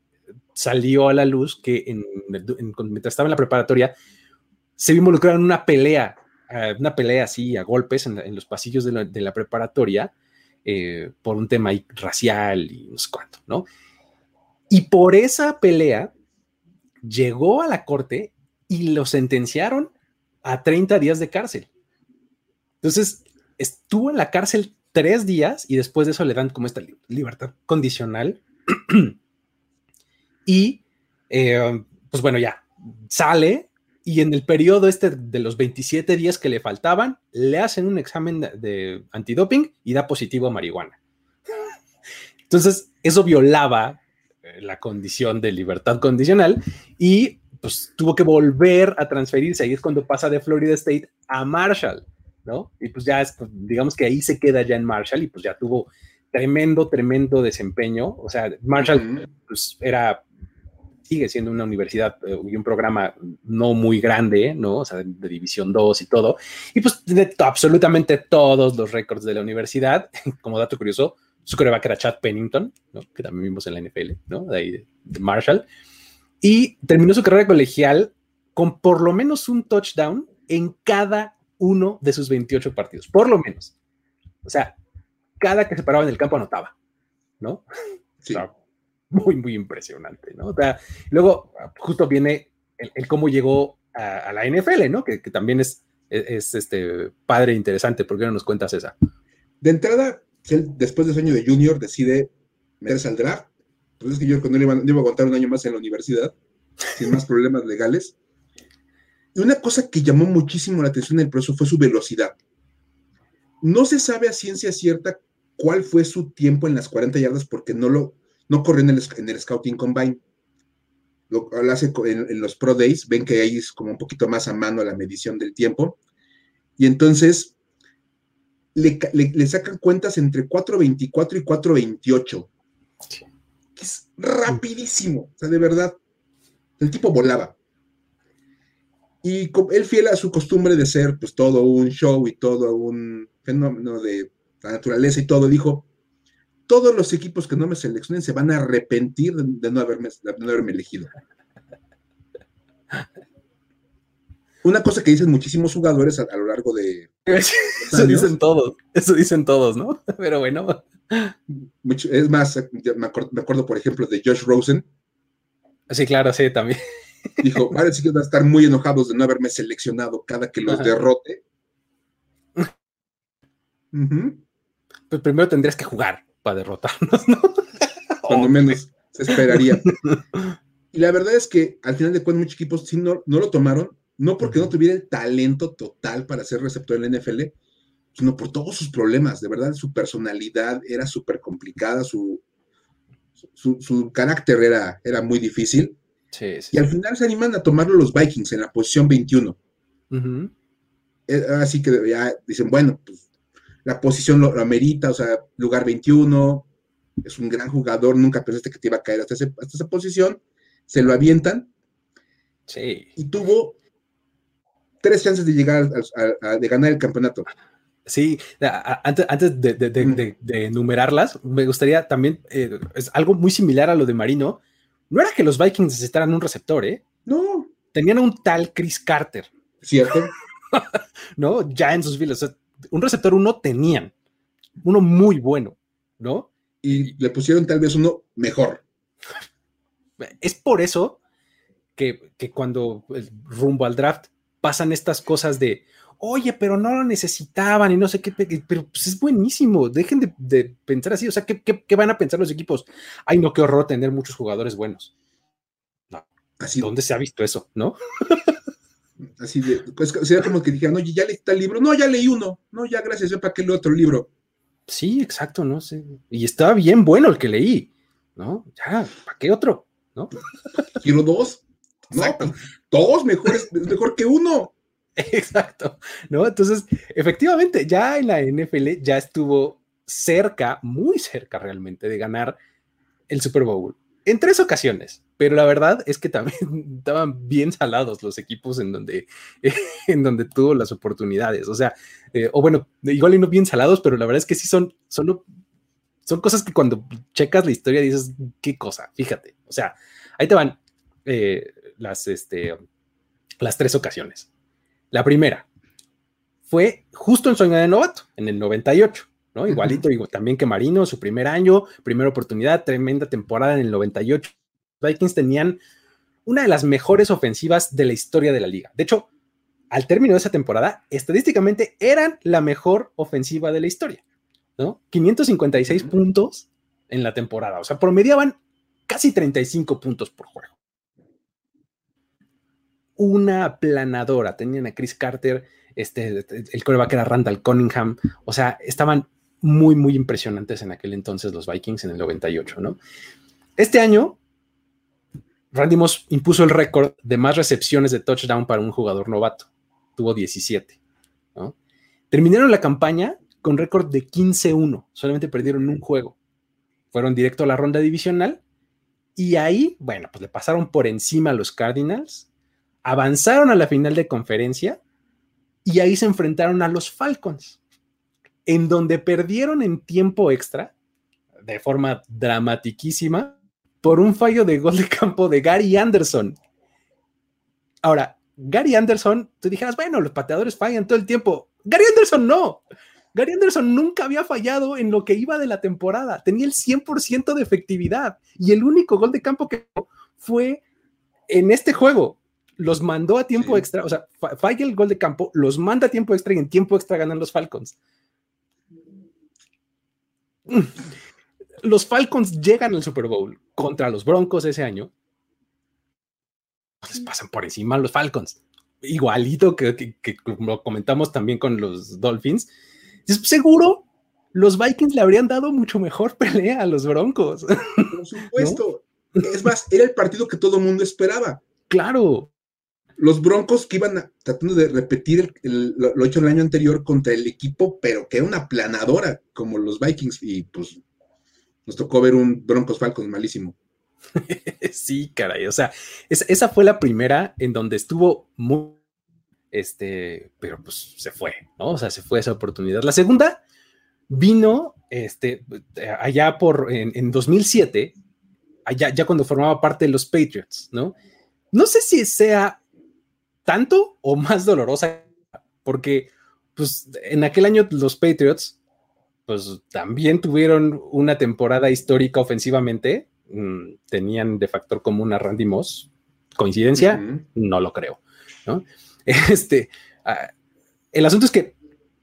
salió a la luz que en, mientras estaba en la preparatoria se vio involucrado en una pelea, eh, una pelea así a golpes en, los pasillos de la, de la preparatoria eh, por un tema racial y no sé cuánto, ¿no? Y por esa pelea llegó a la corte y lo sentenciaron a 30 días de cárcel. Entonces, estuvo en la cárcel tres días y después de eso le dan como esta libertad condicional. (clears throat) y, eh, pues bueno, ya sale y en el periodo este de los 27 días que le faltaban, le hacen un examen de, antidoping y da positivo a marihuana. Entonces, eso violaba eh, la condición de libertad condicional y pues tuvo que volver a transferirse. Ahí es cuando pasa de Florida State a Marshall, ¿no? Y pues ya es, pues, digamos que ahí se queda ya en Marshall y pues ya tuvo tremendo, tremendo desempeño. O sea, Marshall pues era, sigue siendo una universidad eh, y un programa no muy grande, ¿no? O sea, de, División 2 y todo. Y pues de absolutamente todos los récords de la universidad, (laughs) como dato curioso, su coreback era Chad Pennington, ¿no? Que también vimos en la NFL, ¿no? De ahí de Marshall y terminó su carrera colegial con por lo menos un touchdown en cada uno de sus 28 partidos, por lo menos. O sea, cada que se paraba en el campo anotaba, ¿no? (laughs) Sí. muy, muy impresionante, ¿no? O sea, luego, justo viene el, cómo llegó a, la NFL, ¿no? Que, también es, es, este padre interesante. ¿Por qué no nos cuentas esa? De entrada, él después de ese año de junior decide meterse al draft. Pues es que yo cuando le iba, a aguantar un año más en la universidad, sin más problemas legales. Y una cosa que llamó muchísimo la atención en el proceso fue su velocidad. No se sabe a ciencia cierta cuál fue su tiempo en las 40 yardas porque no lo no corrió en el, Scouting Combine. Lo, hace en, los Pro Days, ven que ahí es como un poquito más a mano la medición del tiempo. Y entonces le, le, sacan cuentas entre 4.24 y 4.28. rapidísimo, o sea, de verdad. El tipo volaba. Y él fiel a su costumbre de ser pues todo un show y todo un fenómeno de la naturaleza y todo, dijo, todos los equipos que no me seleccionen se van a arrepentir de, no, haberme, no haberme elegido. Una cosa que dicen muchísimos jugadores a, lo largo de... (laughs) eso dicen todos, eso dicen todos, ¿no? (laughs) Pero bueno. Es más, me acuerdo, por ejemplo, de Josh Rosen. Sí, claro, sí, también. Dijo, sí que van a estar muy enojados de no haberme seleccionado cada que los derrote. (laughs) Pues primero tendrías que jugar para derrotarnos, ¿no? (laughs) Cuando menos se esperaría. Y la verdad es que al final de cuentas muchos equipos sí no, no lo tomaron, no porque no tuviera el talento total para ser receptor en la NFL, sino por todos sus problemas. De verdad, su personalidad era súper complicada, su, su, carácter era, era muy difícil. Y al final se animan a tomarlo los Vikings en la posición 21. Eh, así que ya dicen, bueno, pues la posición lo, amerita, o sea, lugar 21, es un gran jugador, nunca pensaste que te iba a caer hasta, esa posición, se lo avientan. Sí. Y tuvo tres chances de llegar a, de ganar el campeonato. Sí, antes, antes de, enumerarlas, me gustaría también, eh, es algo muy similar a lo de Marino. No era que los Vikings necesitaran un receptor, ¿eh? No. Tenían a un tal Chris Carter. ¿Cierto? (laughs) ¿No? Ya en sus filas un receptor uno tenían, uno muy bueno, ¿no? Y le pusieron tal vez uno mejor. Es por eso que, cuando rumbo al draft pasan estas cosas de, oye, pero no lo necesitaban y no sé qué, pero pues es buenísimo, dejen de, pensar así, o sea, ¿qué, ¿qué, van a pensar los equipos? Ay, no, qué horror tener muchos jugadores buenos. No, así, ¿dónde se ha visto eso, no? (laughs) Así de, pues sería como que dijeran, oye, ya leí el libro. No, ya leí uno. No, ya gracias, ¿para qué leo otro libro? Sí, exacto, ¿no? sé Y estaba bien bueno el que leí, ¿no? Ya, ¿para qué otro? ¿No? Quiero dos. No, dos mejores, mejor que uno. (laughs) Exacto, ¿no? Entonces, efectivamente, ya en la NFL ya estuvo cerca, muy cerca realmente, de ganar el Super Bowl en tres ocasiones, pero la verdad es que también (laughs) estaban bien salados los equipos en donde, (laughs) en donde tuvo las oportunidades. O sea, eh, o bueno, igual y no bien salados, pero la verdad es que sí son, solo, son cosas que cuando checas la historia dices, qué cosa, fíjate. O sea, ahí te van eh, las, este, las tres ocasiones. La primera fue justo en Sueño de Novato, en el 98. ¿no? Igualito, digo, también que Marino, su primer año, primera oportunidad, tremenda temporada en el 98. Vikings tenían una de las mejores ofensivas de la historia de la liga. De hecho, al término de esa temporada, estadísticamente eran la mejor ofensiva de la historia, ¿no? 556 puntos en la temporada, o sea, promediaban casi 35 puntos por juego. Una aplanadora, tenían a Chris Carter, este, el coreback era Randall Cunningham, o sea, estaban muy, muy impresionantes en aquel entonces los Vikings en el 98, ¿no? Este año, Randy Moss impuso el récord de más recepciones de touchdown para un jugador novato. Tuvo 17, ¿no? Terminaron la campaña con récord de 15-1, solamente perdieron un juego. Fueron directo a la ronda divisional y ahí, bueno, pues le pasaron por encima a los Cardinals, avanzaron a la final de conferencia y ahí se enfrentaron a los Falcons en donde perdieron en tiempo extra, de forma dramatiquísima, por un fallo de gol de campo de Gary Anderson. Ahora, Gary Anderson, tú dijeras, bueno, los pateadores fallan todo el tiempo. Gary Anderson no. Gary Anderson nunca había fallado en lo que iba de la temporada. Tenía el 100% de efectividad y el único gol de campo que fue en este juego. Los mandó a tiempo extra, o sea, falla el gol de campo, los manda a tiempo extra y en tiempo extra ganan los Falcons. los Falcons llegan al Super Bowl contra los Broncos ese año. Les pasan por encima a los Falcons. Igualito que, lo comentamos también con los Dolphins. Seguro los Vikings le habrían dado mucho mejor (laughs) pelea a los Broncos. Por supuesto. Es más, era el partido que todo el mundo esperaba. Claro. Los Broncos que iban tratando de repetir lo, hecho el año anterior contra el equipo, pero que era una planadora como los Vikings, y pues nos tocó ver un Broncos Falcons malísimo. (laughs) sí, caray. O sea, esa fue la primera en donde estuvo muy. Este, pero pues se fue, ¿no? O sea, se fue esa oportunidad. La segunda vino este, allá por en, en 2007 allá, ya cuando formaba parte de los Patriots, ¿no? No sé si sea tanto o más dolorosa, porque pues en aquel año los Patriots pues también tuvieron una temporada histórica ofensivamente, mm, tenían de factor común a Randy Moss, coincidencia, no lo creo, ¿no? (laughs) Este, ah, el asunto es que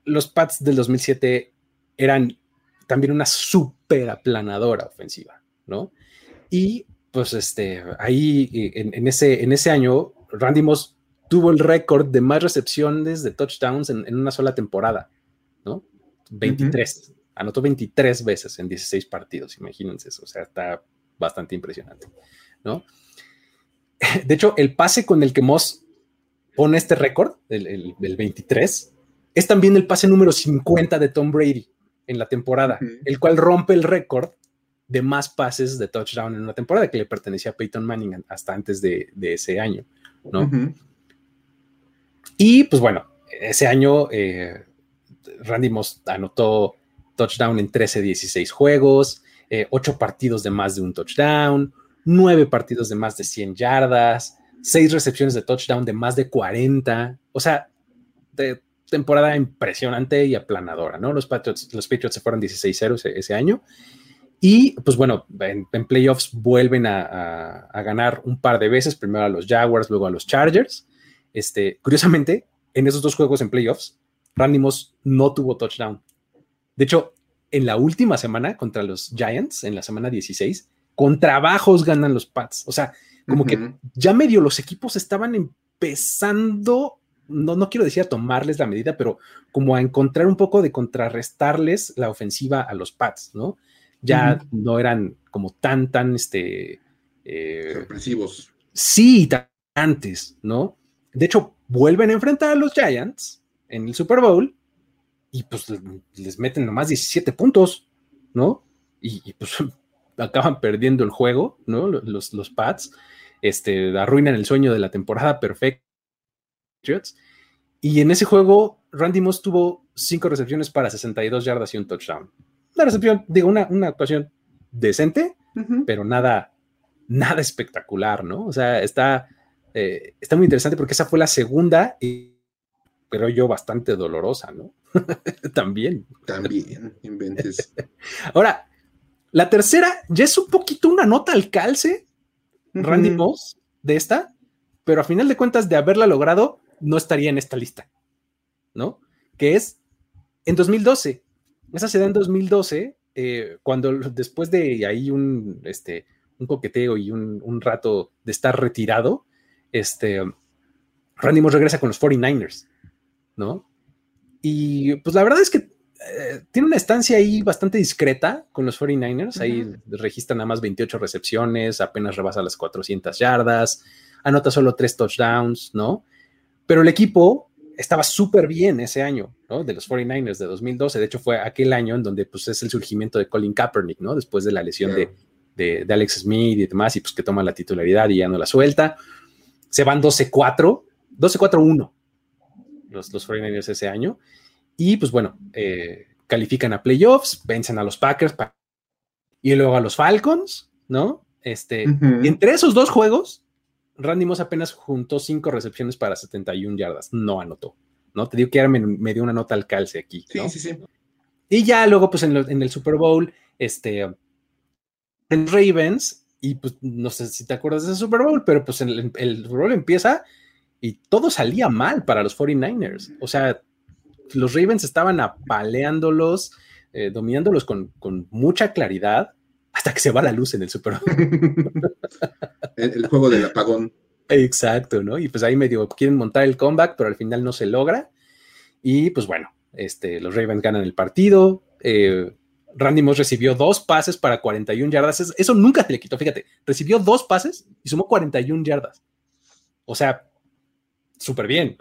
los Pats del 2007 eran también una súper aplanadora ofensiva, ¿no? Y pues este, ahí en, ese, en ese año, Randy Moss tuvo el récord de más recepciones de touchdowns en, una sola temporada, ¿no? 23. Anotó 23 veces en 16 partidos, imagínense eso. O sea, está bastante impresionante, ¿no? (laughs) De hecho, el pase con el que Moss pone este récord, el, 23, es también el pase número 50 de Tom Brady en la temporada, el cual rompe el récord de más pases de touchdown en una temporada que le pertenecía a Peyton Manning hasta antes de, ese año, ¿no? Y pues bueno, ese año eh, Randy Moss anotó touchdown en 13, 16 juegos, eh, 8 partidos de más de un touchdown, 9 partidos de más de 100 yardas, 6 recepciones de touchdown de más de 40, o sea, de temporada impresionante y aplanadora, ¿no? Los Patriots, los Patriots se fueron 16-0 ese, año y pues bueno, en, playoffs vuelven a, ganar un par de veces, primero a los Jaguars, luego a los Chargers. Este, curiosamente, en esos dos juegos en playoffs, Randy Moss no tuvo touchdown. De hecho, en la última semana contra los Giants, en la semana 16, con trabajos ganan los Pats. O sea, como que ya medio los equipos estaban empezando, no, no quiero decir a tomarles la medida, pero como a encontrar un poco de contrarrestarles la ofensiva a los Pats, ¿no? ya no eran como tan, tan, este... Eh, Sí, tan antes, ¿no? De hecho, vuelven a enfrentar a los Giants en el Super Bowl y pues les meten nomás 17 puntos, ¿no? Y, pues (laughs) acaban perdiendo el juego, ¿no? Los, los Pats, este, arruinan el sueño de la temporada perfecta. Y en ese juego, Randy Moss tuvo 5 recepciones para 62 yardas y un touchdown una recepción, digo, una, una actuación decente, pero nada, nada espectacular, ¿no? O sea, está, eh, está muy interesante porque esa fue la segunda, y, pero yo bastante dolorosa, ¿no? (laughs) También. También, inventes. (laughs) Ahora, la tercera ya es un poquito una nota al calce, Randy Moss, de esta, pero a final de cuentas, de haberla logrado, no estaría en esta lista, ¿no? Que es en 2012, esa se da en 2012, eh, cuando después de ahí un, este, un coqueteo y un, rato de estar retirado, este, Randy Moss regresa con los 49ers, ¿no? Y pues la verdad es que eh, tiene una estancia ahí bastante discreta con los 49ers. Ahí registra nada más 28 recepciones, apenas rebasa las 400 yardas, anota solo tres touchdowns, ¿no? Pero el equipo estaba súper bien ese año, ¿no? De los 49ers de 2012. De hecho, fue aquel año en donde pues, es el surgimiento de Colin Kaepernick, ¿no? Después de la lesión de, de, Alex Smith y demás, y pues que toma la titularidad y ya no la suelta. Se van 12-4, 12-4-1 los, los 49ers ese año. Y pues bueno, eh, califican a playoffs, vencen a los Packers y luego a los Falcons, ¿no? Este, y entre esos dos juegos, Randy Moss apenas juntó cinco recepciones para 71 yardas, no anotó, ¿no? Te digo que me, dio una nota al calce aquí. Sí, sí, sí. Y ya luego, pues en, el Super Bowl, este, en Ravens, y pues no sé si te acuerdas de ese Super Bowl, pero pues el, el Super Bowl empieza y todo salía mal para los 49ers. O sea, los Ravens estaban apaleándolos, eh, dominándolos con, mucha claridad hasta que se va la luz en el Super (laughs) el, juego del apagón. Exacto, ¿no? Y pues ahí medio quieren montar el comeback, pero al final no se logra. Y pues bueno, este, los Ravens ganan el partido. Eh, Randy Moss recibió dos pases para 41 yardas. Eso nunca se le quitó, fíjate. Recibió dos pases y sumó 41 yardas. O sea, súper bien.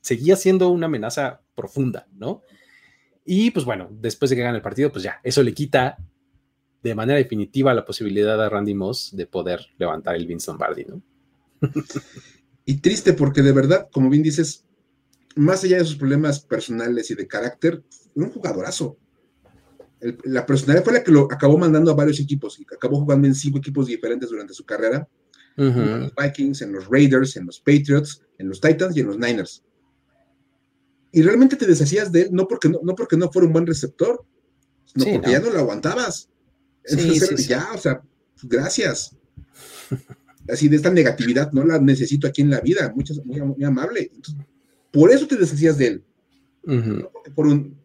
seguía siendo una amenaza profunda, ¿no? Y pues bueno, después de que gane el partido, pues ya, eso le quita de manera definitiva la posibilidad a Randy Moss de poder levantar el Vincent Bardi, ¿no? (laughs) y triste porque de verdad, como bien dices, más allá de sus problemas personales y de carácter, un jugadorazo. La personalidad fue la que lo acabó mandando a varios equipos y acabó jugando en cinco equipos diferentes durante su carrera. En los Vikings, en los Raiders, en los Patriots, en los Titans y en los Niners. Y realmente te deshacías de él, no porque no, no porque no fuera un buen receptor, sino porque ya no lo aguantabas. Entonces, ya, o sea, gracias. Así de esta negatividad no la necesito aquí en la vida, muchas, muy, amable. por eso te deshacías de él, por un,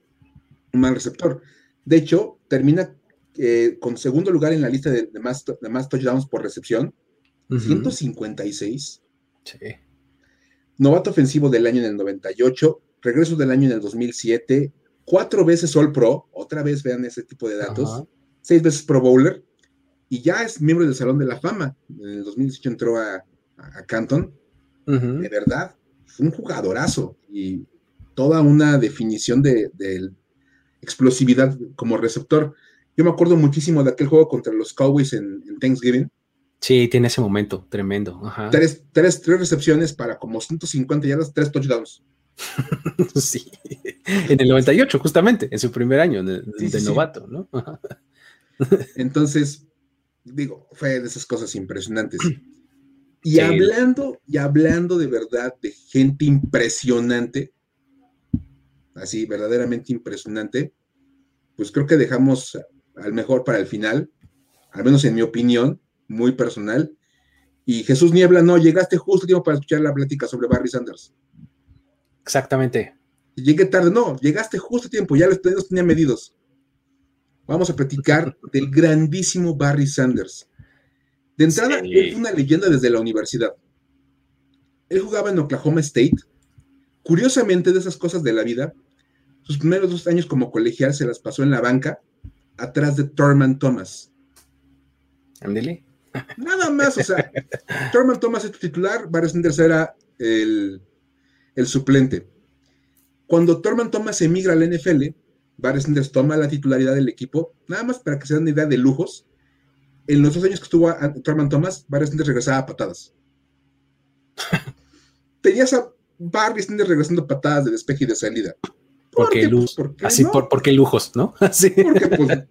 mal receptor. De hecho, termina eh, con segundo lugar en la lista de, más, de más touchdowns por recepción, 156. Sí. Novato ofensivo del año en el 98, regreso del año en el 2007, cuatro veces All Pro, otra vez vean ese tipo de datos, seis veces Pro Bowler, y ya es miembro del Salón de la Fama. En el 2018 entró a, Canton. De verdad, fue un jugadorazo y toda una definición de, explosividad como receptor. Yo me acuerdo muchísimo de aquel juego contra los Cowboys en, Thanksgiving. Sí, tiene ese momento tremendo. Tres, tres, tres, recepciones para como 150 yardas, tres touchdowns. (laughs) sí, en el 98, justamente, en su primer año de, novato, ¿no? Entonces, digo, fue de esas cosas impresionantes. Y hablando, y hablando de verdad de gente impresionante, así, verdaderamente impresionante, pues creo que dejamos al mejor para el final, al menos en mi opinión, muy personal. Y Jesús Niebla, no, llegaste justo tiempo para escuchar la plática sobre Barry Sanders. Exactamente. Llegué tarde, no, llegaste justo a tiempo, ya los, tenía medidos. Vamos a platicar (laughs) del grandísimo Barry Sanders. De entrada, es una leyenda desde la universidad. Él jugaba en Oklahoma State. Curiosamente, de esas cosas de la vida, sus primeros dos años como colegial se las pasó en la banca, atrás de Thurman Thomas. Ándele. Nada más, o sea, Thurman Thomas es titular, Barry Sanders era el el suplente. Cuando Thurman Thomas emigra al NFL, Barry Sanders toma la titularidad del equipo, nada más para que se den una idea de lujos. En los dos años que estuvo Thurman Thomas, Barry Sanders regresaba a patadas. (laughs) Tenías a Barry Sanders regresando patadas de despeje y de salida. Porque, pues, así por, porque lujos, ¿no? (laughs) Así. Porque pues,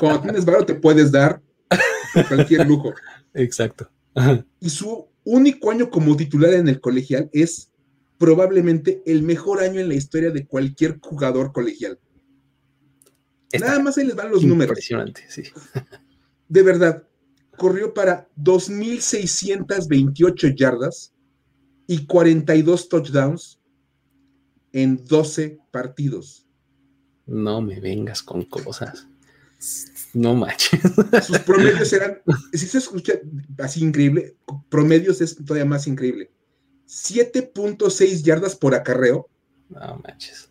cuando tienes barro te puedes dar cualquier lujo. Exacto. Y su único año como titular en el colegial es probablemente el mejor año en la historia de cualquier jugador colegial. Nada más ahí les van los números. Impresionante, sí. De verdad, corrió para 2.628 yardas y 42 touchdowns en 12 partidos. No me vengas con cosas. No manches. Sus promedios (laughs) eran, si se escucha así increíble, promedios es todavía más increíble. 7.6 yardas por acarreo. No manches.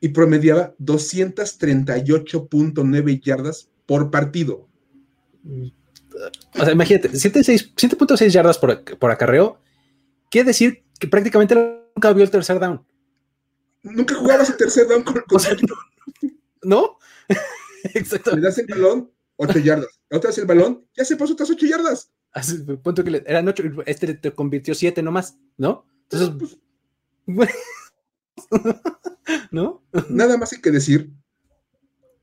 Y promediaba 238.9 yardas por partido. O sea, imagínate, 7.6 yardas por, por, acarreo. Quiere decir que prácticamente nunca vio el tercer down. Nunca jugabas el tercer down con, ¿No? (laughs) Exacto. Le das el balón, 8 yardas. Otra vez el balón, ya se pasó otras 8 yardas punto que eran ocho, este te convirtió siete nomás, ¿no? Entonces, (laughs) ¿no? Nada más hay que decir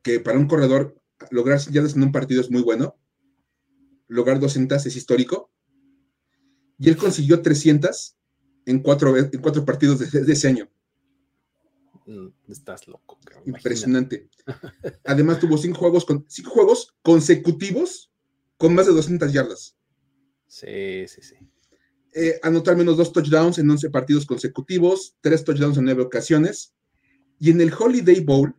que para un corredor lograr yardas en un partido es muy bueno. Lograr 200 es histórico. Y él consiguió 300 en cuatro, en cuatro partidos de, ese año. Mm, estás loco. Impresionante. (laughs) Además tuvo cinco juegos, con, cinco juegos consecutivos con más de 200 yardas. Sí, sí, sí. Eh, anotó al menos dos touchdowns en 11 partidos consecutivos, tres touchdowns en nueve ocasiones. Y en el Holiday Bowl,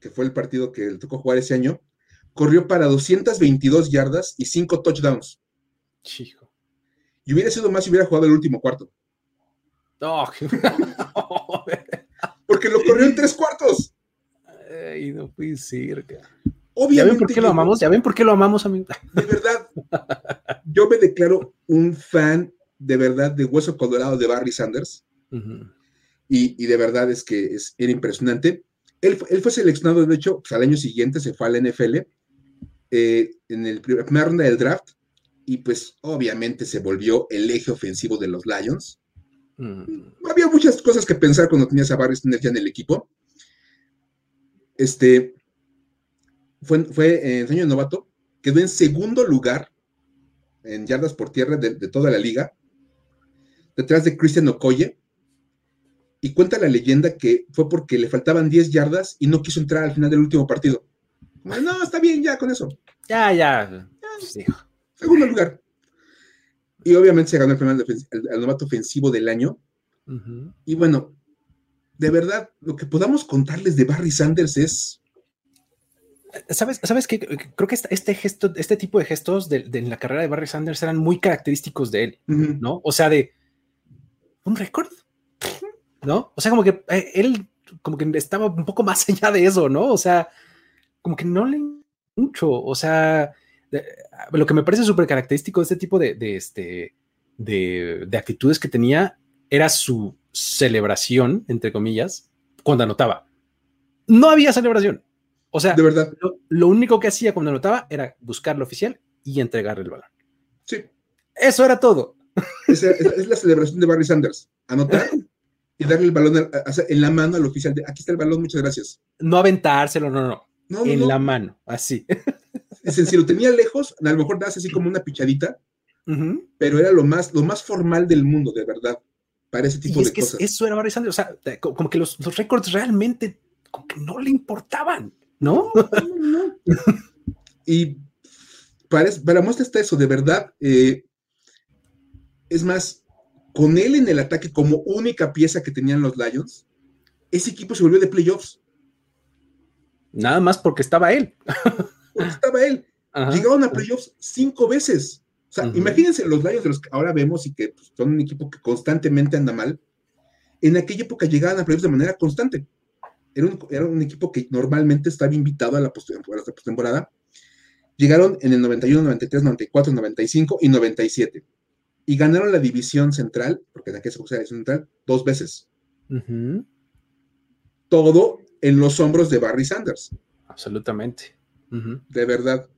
que fue el partido que le tocó jugar ese año, corrió para 222 yardas y 5 touchdowns. Chico. Y hubiera sido más si hubiera jugado el último cuarto. No. (laughs) Porque lo corrió en tres cuartos. Ay, no puede ser. Obviamente, ¿Ya ven por qué lo amamos? ¿Ya ven por qué lo amamos, amigo? De verdad, yo me declaro un fan de verdad de Hueso Colorado de Barry Sanders. y, de verdad es que es, era impresionante. Él, él, fue seleccionado, de hecho, pues, al año siguiente se fue a la NFL eh, en el primer, primera ronda del draft y pues obviamente se volvió el eje ofensivo de los Lions. Mm. Había muchas cosas que pensar cuando tenías a Barry Sanders ya en el equipo. Este, fue, fue en año de novato, quedó en segundo lugar en yardas por tierra de, toda la liga, detrás de Christian Okoye, y cuenta la leyenda que fue porque le faltaban 10 yardas y no quiso entrar al final del último partido. No, está bien, ya con eso. Ya, ya. Segundo lugar. Y obviamente se ganó el, primer, el, novato ofensivo del año. Y bueno, de verdad, lo que podamos contarles de Barry Sanders es ¿Sabes, ¿Sabes qué? Creo que este gesto, este tipo de gestos de, en la carrera de Barry Sanders eran muy característicos de él, ¿no? O sea, de un récord, ¿no? O sea, como que eh, él como que estaba un poco más (laughs) allá de eso, ¿no? O sea, como que no le mucho, o sea, lo que me parece súper característico de este tipo de, de este, de, de actitudes que tenía era su celebración, entre comillas, cuando anotaba. No había celebración. O sea, de verdad. Lo, único que hacía cuando anotaba era buscar lo oficial y entregarle el balón. Sí. Eso era todo. Es la celebración de Barry Sanders. Anotar (laughs) y darle el balón en la mano al oficial. De, Aquí está el balón, muchas gracias. No aventárselo, no, no. no en la mano, así. (laughs) Es decir, si lo tenía lejos, a lo mejor das así como una pichadita, pero era lo más, lo más formal del mundo, de verdad, para ese tipo de cosas. Eso era Barry Sanders. O sea, como que los, los récords realmente como que no le importaban. ¿no? y para, para muestra está eso, de verdad. Eh, es más, con él en el ataque como única pieza que tenían los Lions, ese equipo se volvió de playoffs. Nada más porque estaba él. (laughs) porque estaba él. Llegaron a playoffs cinco veces. O sea, imagínense los Lions de los que ahora vemos y que pues, son un equipo que constantemente anda mal. En aquella época llegaban a playoffs de manera constante era un, equipo que normalmente estaba invitado a la postemporada. Llegaron en el 91, 93, 94, 95 y 97. Y ganaron la división central, porque en aquella época era división central, dos veces. Todo en los hombros de Barry Sanders. Absolutamente. De verdad.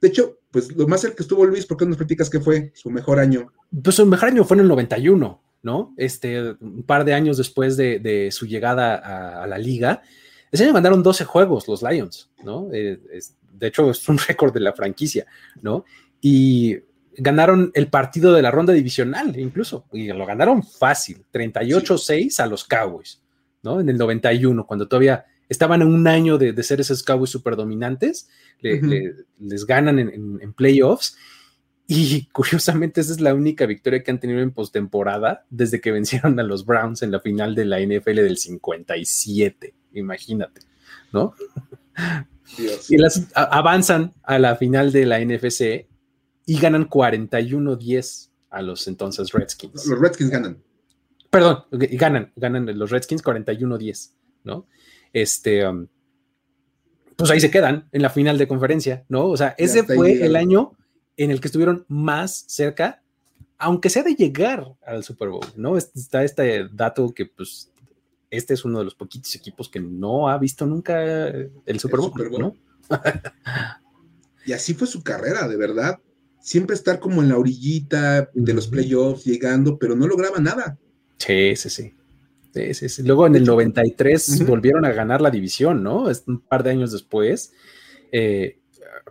De hecho, pues lo más cerca que estuvo Luis, ¿por qué nos platicas que fue su mejor año? Pues su mejor año fue en el 91. ¿no? Este, un par de años después de, su llegada a, la liga. Ese año mandaron 12 juegos los Lions, ¿no? Eh, de hecho, es un (laughs) récord de la franquicia, ¿no? Y ganaron el partido de la ronda divisional, incluso, y lo ganaron fácil, 38-6 a los Cowboys, ¿no? En el 91, cuando todavía estaban en un año de, ser esos Cowboys super dominantes, les ganan en, en, playoffs y (laughs) curiosamente, esa es la única victoria que han tenido en postemporada desde que vencieron a los Browns en la final de la NFL del 57. Imagínate, ¿no? Y las avanzan a la final de la NFC y ganan 41-10 a los entonces Redskins. Los Redskins ganan. Perdón, ganan, ganan los Redskins 41-10, ¿no? Este, um, pues ahí se quedan en la final de conferencia, ¿no? O sea, ese fue el año en el que estuvieron más cerca, aunque sea de llegar al Super Bowl, ¿no? Está este dato que, pues, este es uno de los poquitos equipos que no ha visto nunca el Super Bowl, ¿no? y así fue su carrera, de verdad. Siempre estar como en la orillita de los playoffs, llegando, pero no lograba nada. Sí, sí, sí. Luego en el 93 volvieron a ganar la división, ¿no? Un par de años después. Eh,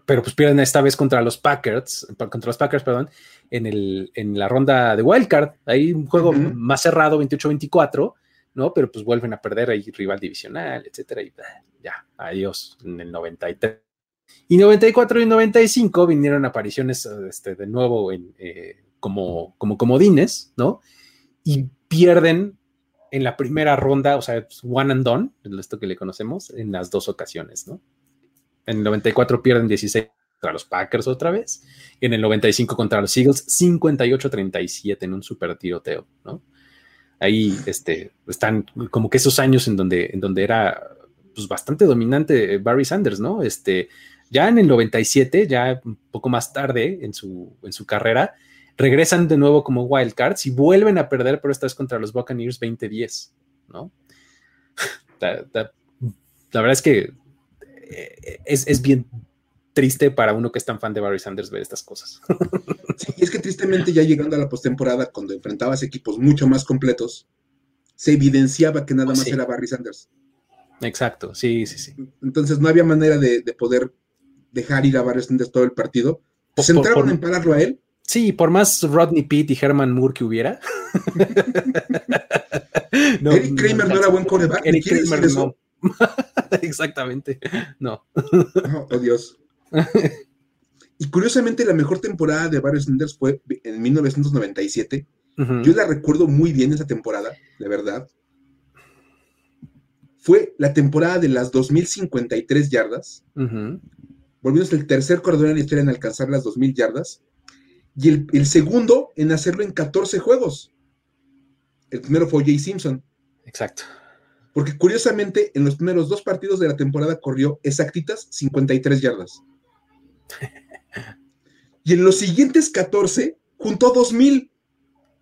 pero pues pierden esta vez contra los Packers, contra los Packers, perdón, en, el, en la ronda de Wildcard. Ahí un juego más cerrado, 28-24, ¿no? Pero pues vuelven a perder ahí rival divisional, etcétera, y ya, adiós en el 93. Y 94 y 95 vinieron apariciones este, de nuevo en, eh, como, como comodines, ¿no? Y pierden en la primera ronda, o sea, one and done, esto que le conocemos, en las dos ocasiones, ¿no? En el 94 pierden 16 contra los Packers otra vez, y en el 95 contra los Eagles, 58-37 en un super tiroteo, ¿no? Ahí este, están como que esos años en donde, en donde era pues, bastante dominante Barry Sanders, ¿no? Este, ya en el 97, ya un poco más tarde en su, en su carrera, regresan de nuevo como wildcards y vuelven a perder, pero esta vez contra los Buccaneers 2010, ¿no? (laughs) La, verdad es que eh, es, bien triste para uno que es tan fan de Barry Sanders ver estas cosas. (laughs) Sí, y es que tristemente ya llegando a la postemporada, cuando enfrentabas equipos mucho más completos, se evidenciaba que nada más era Barry Sanders. Exacto, sí, sí, sí. Entonces no había manera de, poder dejar ir a Barry Sanders todo el partido. Pues entraron en pararlo a él Sí, por más Rodney Pitt y Herman Moore que hubiera. (laughs) Eric Kramer no, era buen coreback. Eric Kramer no. (laughs) Exactamente. No. Oh, Dios. y curiosamente, la mejor temporada de Barry Sanders fue en 1997. Yo la recuerdo muy bien esa temporada, de verdad. Fue la temporada de las 2053 yardas. Uh Volviendo el tercer corredor en la historia en alcanzar las 2000 yardas y el, segundo en hacerlo en 14 juegos. El primero fue Jay Simpson. Exacto. Porque curiosamente, en los primeros dos partidos de la temporada corrió exactitas 53 yardas. (laughs) y en los siguientes 14 juntó 2000.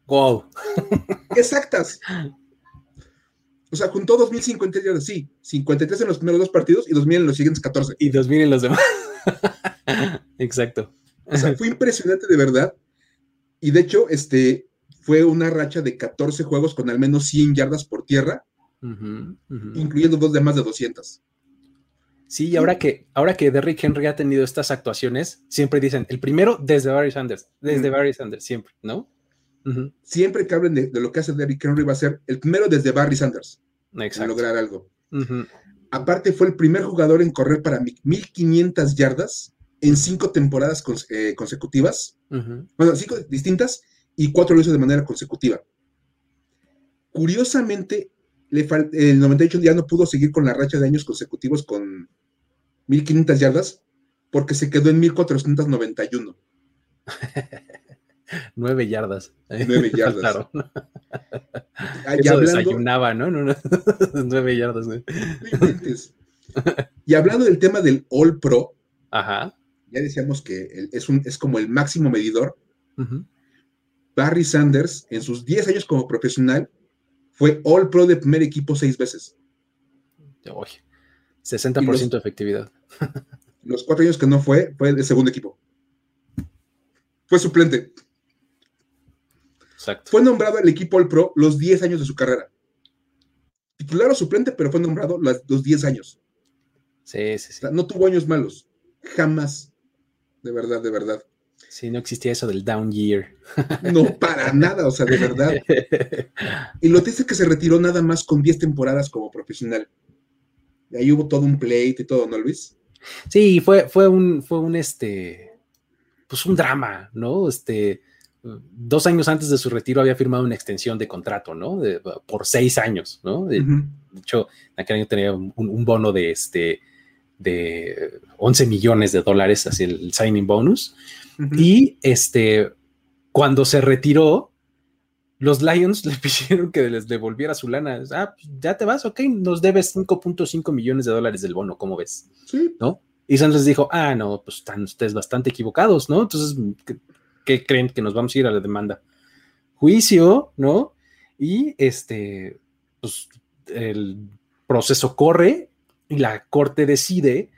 Wow. (laughs) Exactas. O sea, juntó 2053 yardas, sí. 53 en los primeros dos partidos y 2000 en los siguientes 14. Y 2000 en los demás. (laughs) Exacto. O sea, fue impresionante de verdad. Y de hecho, este, fue una racha de 14 juegos con al menos 100 yardas por tierra, incluyendo dos de más de 200. Sí, y ahora que, ahora que Derrick Henry ha tenido estas actuaciones, siempre dicen, el primero desde Barry Sanders, desde Barry Sanders, siempre, ¿no? Siempre que hablen de, lo que hace Derrick Henry va a ser el primero desde Barry Sanders. Exacto. lograr algo. Aparte fue el primer jugador en correr para 1500 yardas en cinco temporadas eh, consecutivas, bueno, cinco distintas y cuatro lo hizo de manera consecutiva. Curiosamente, le el 98 ya no pudo seguir con la racha de años consecutivos con 1500 yardas porque se quedó en 1491. (laughs) Nueve yardas. Nueve (laughs) yardas. Claro. Eso desayunaba, ¿no? (laughs) Nueve yardas. Y hablando del tema del All Pro, Ajá ya decíamos que es, un, es como el máximo medidor. Barry Sanders, en sus 10 años como profesional, fue All Pro de primer equipo seis veces. 60% de efectividad. (laughs) los cuatro años que no fue, fue de segundo equipo. Fue suplente. Exacto. Fue nombrado al equipo All Pro los 10 años de su carrera. Titular o suplente, pero fue nombrado los 10 años. Sí, sí, sí. no tuvo años malos. Jamás de verdad, de verdad. Sí, no existía eso del down year. No, para nada, o sea, de verdad. (laughs) Y lo dice que se retiró nada más con 10 temporadas como profesional. Y ahí hubo todo un plate y todo, ¿no, Luis? Sí, fue, fue un, fue un este, pues un drama, ¿no? Este, dos años antes de su retiro había firmado una extensión de contrato, ¿no? por seis años, ¿no? De, hecho, aquel año tenía un bono de este de 11 millones de dólares hacia el signing bonus. Y este, cuando se retiró, los Lions (laughs) le pidieron que les devolviera su lana. Ah, pues, ya te vas, ok, nos debes 5.5 millones de dólares del bono, ¿cómo ves? Sí. ¿No? Y Sanders dijo, ah, no, pues están ustedes bastante equivocados, ¿no? Entonces, ¿qué, creen que nos vamos a ir a la demanda? Juicio, ¿no? Y este, pues el proceso corre y la corte decide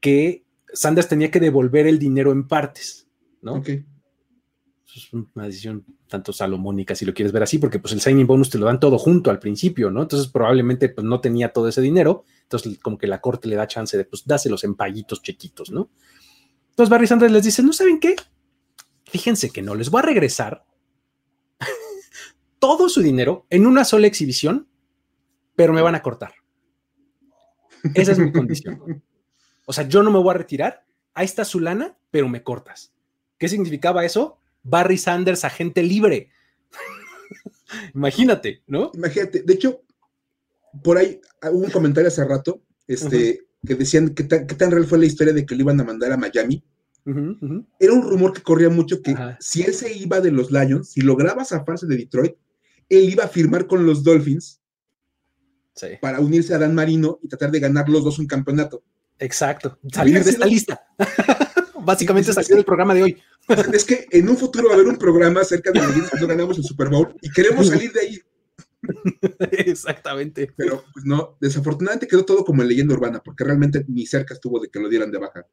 que Sanders tenía que devolver el dinero en partes, ¿no? Ok. Es una decisión tanto salomónica, si lo quieres ver así, porque pues el signing bonus te lo dan todo junto al principio, ¿no? Entonces probablemente pues no tenía todo ese dinero, entonces como que la corte le da chance de pues dáselos en paguitos chiquitos, ¿no? Entonces Barry Sanders les dice, ¿no saben qué? Fíjense que no les voy a regresar (laughs) todo su dinero en una sola exhibición, pero me van a cortar. Esa es mi condición. O sea, yo no me voy a retirar. Ahí está su lana, pero me cortas. ¿Qué significaba eso? Barry Sanders, agente libre. (laughs) Imagínate, ¿no? Imagínate. De hecho, por ahí hubo un comentario hace rato, este, que decían que tan, tan, real fue la historia de que lo iban a mandar a Miami. Era un rumor que corría mucho que si él se iba de los Lions, si lograba zafarse de Detroit, él iba a firmar con los Dolphins para unirse a Dan Marino y tratar de ganar los dos un campeonato. Exacto, salir de esta lista. (laughs) Básicamente salir del programa de hoy. es que en un futuro va a haber un programa acerca de los cuando ganamos el Super Bowl y queremos salir de ahí. (laughs) Exactamente. Pero pues no, desafortunadamente quedó todo como en leyenda urbana, porque realmente ni cerca estuvo de que lo dieran de baja.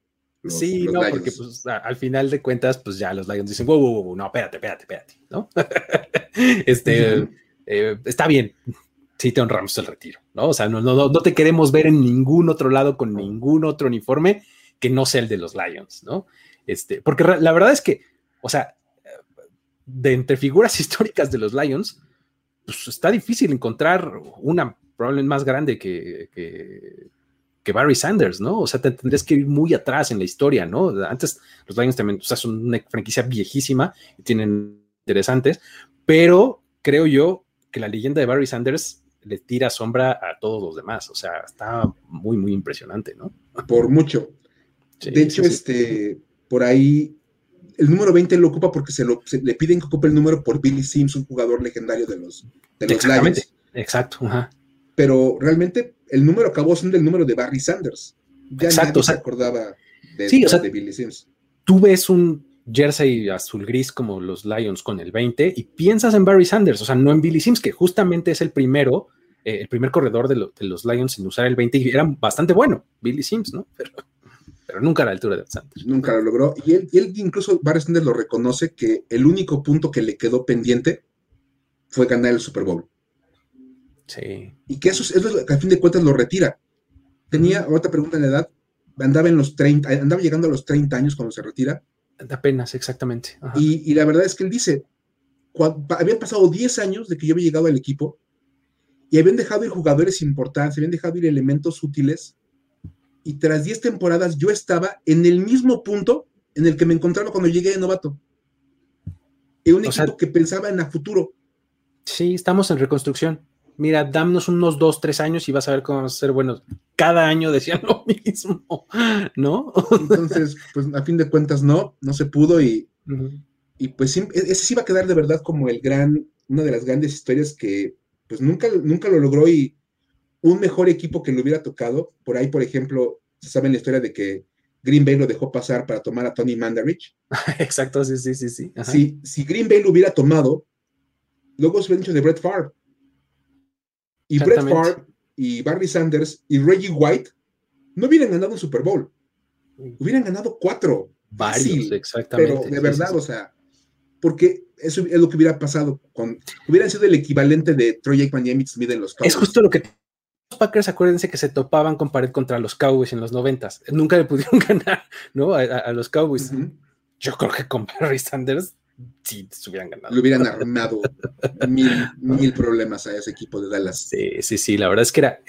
sí, no, porque pues, al final de cuentas, pues ya los Lions dicen, wow, wow, wow, no, espérate, espérate, espérate, ¿no? (laughs) este, eh, está bien, sí te honramos el retiro, ¿no? O sea, no, no, no te queremos ver en ningún otro lado con ningún otro uniforme que no sea el de los Lions, ¿no? Este, porque la verdad es que, o sea, de entre figuras (laughs) históricas de los Lions, pues está difícil encontrar una probablemente más grande que, que, Barry Sanders, ¿no? O sea, te tendrías que ir muy atrás en la historia, ¿no? Antes los Lions también, o sea, son una franquicia viejísima y tienen interesantes, pero creo yo que la leyenda de Barry Sanders le tira sombra a todos los demás, o sea, está muy, muy impresionante, ¿no? Por mucho. de hecho, este, por ahí el número 20 lo ocupa porque se, lo, le piden que ocupe el número por Billy Sims, un jugador legendario de los, de los Lions. Exacto. Pero realmente el número acabó siendo el número de Barry Sanders. Ya Exacto, nadie se acordaba de, Billy Sims. Tú ves un jersey azul gris como los Lions con el 20 y piensas en Barry Sanders, o sea, no en Billy Sims, que justamente es el primero, eh, el primer corredor de, de, los Lions en usar el 20 y era bastante bueno, Billy Sims, ¿no? Pero pero nunca a la altura de Sanders. Nunca lo logró. Y él, él incluso, Barry Sanders lo reconoce que el único punto que le quedó pendiente fue ganar el Super Bowl. Sí. Y que eso es, lo que a fin de cuentas lo retira. Tenía, otra pregunta en la edad, andaba en los 30, andaba llegando a los 30 años cuando se retira. Apenas, exactamente. Y, y, la verdad es que él dice, habían pasado 10 años de que yo había llegado al equipo y habían dejado ir jugadores importantes, habían dejado ir elementos útiles y tras 10 temporadas yo estaba en el mismo punto en el que me encontraba cuando llegué de novato. En un equipo que pensaba en el futuro. Sí, estamos en reconstrucción. Mira, dámonos unos dos, tres años y vas a ver cómo vamos a ser buenos. Cada año decían lo (laughs) mismo, ¿no? Entonces, pues a fin de cuentas no, no se pudo y, y pues e-, ese sí va a quedar de verdad como el gran, una de las grandes historias que pues nunca, nunca lo logró y, un mejor equipo que le hubiera tocado. Por ahí, por ejemplo, se sabe la historia de que Green Bay lo dejó pasar para tomar a Tony Mandarich. (laughs) Exacto, sí, sí, sí, sí. Si, si, Green Bay lo hubiera tomado, luego se hubiera dicho de Brett Favre. Y Brett Favre y Barry Sanders y Reggie White no hubieran ganado un Super Bowl. Hubieran ganado cuatro. Varios, exactamente. Pero de verdad, o sea, porque eso es lo que hubiera pasado con. Hubieran sido el equivalente de Troy Aikman y Emmitt Smith en los Cowboys. Es justo lo que Packers, acuérdense que se topaban con pared contra los Cowboys en los noventas. Nunca le pudieron (laughs) ganar, ¿no? A, los Cowboys. Yo creo que con Barry Sanders sí se hubieran ganado. Le hubieran armado mil, problemas a ese equipo de Dallas. Sí, sí, sí. La verdad es que era,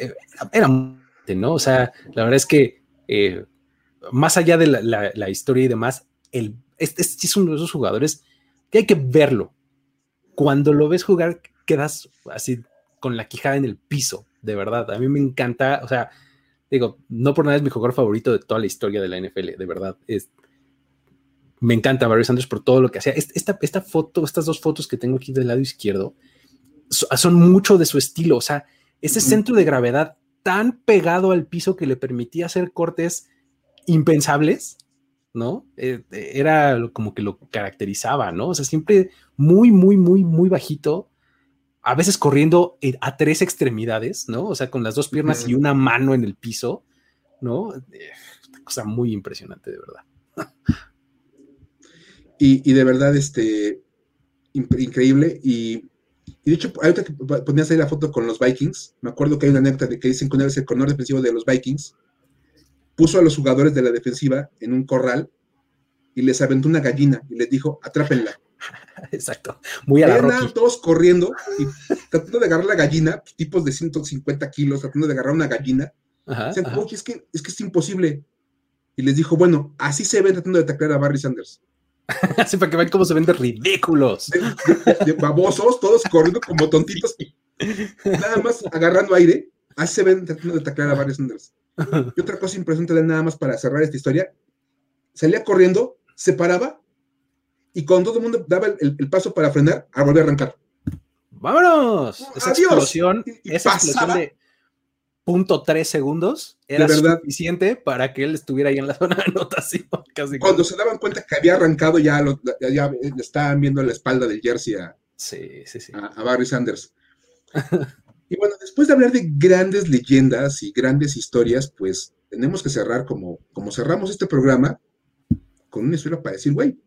era, ¿no? O sea, la verdad es que eh, más allá de la, historia y demás, el, este, este es uno de esos jugadores que hay que verlo. Cuando lo ves jugar, quedas así con la quijada en el piso, de verdad. A mí me encanta, o sea, digo, no por nada es mi jugador favorito de toda la historia de la NFL, de verdad. Es, me encanta Barry Sanders por todo lo que hacía. Esta, esta foto, estas dos fotos que tengo aquí del lado izquierdo, son mucho de su estilo, o sea, ese centro de gravedad tan pegado al piso que le permitía hacer cortes impensables, ¿no? Eh, era como que lo caracterizaba, ¿no? O sea, siempre muy, muy, muy, muy bajito, a veces corriendo a tres extremidades, ¿no? O sea, con las dos piernas y una mano en el piso, ¿no? Eh, una cosa muy impresionante, de verdad. (laughs) Y, de verdad, este, increíble. Y, de hecho, ahorita que ponías ahí la foto con los Vikings, me acuerdo que hay una anécdota de que dicen que una vez el corredor defensivo de los Vikings puso a los jugadores de la defensiva en un corral y les aventó una gallina y les dijo, atrápenla. (laughs) Exacto. Muy a la todos corriendo y tratando de agarrar la gallina, tipos de 150 kilos, tratando de agarrar una gallina. Ajá, es que, es que es imposible. Y les dijo, bueno, así se ven tratando de atacar a Barry Sanders. (laughs) Así para que vean cómo se ven de ridículos. De, babosos, todos corriendo como tontitos. Nada más agarrando aire. Así se ven tratando de taclar a varios Sanders. Y otra cosa impresionante de nada más para cerrar esta historia. Salía corriendo, se paraba y cuando todo el mundo daba el, paso para frenar, a volver a arrancar. ¡Vámonos! Esa explosión, esa explosión de punto tres segundos era suficiente para que él estuviera ahí en la (laughs) zona de anotación. Cuando se daban cuenta que había arrancado, ya, lo, ya, estaban viendo la espalda del jersey a, a, Barry Sanders. (laughs) y bueno, después de hablar de grandes leyendas y grandes historias, pues tenemos que cerrar como, como cerramos este programa con una historia para decir, güey.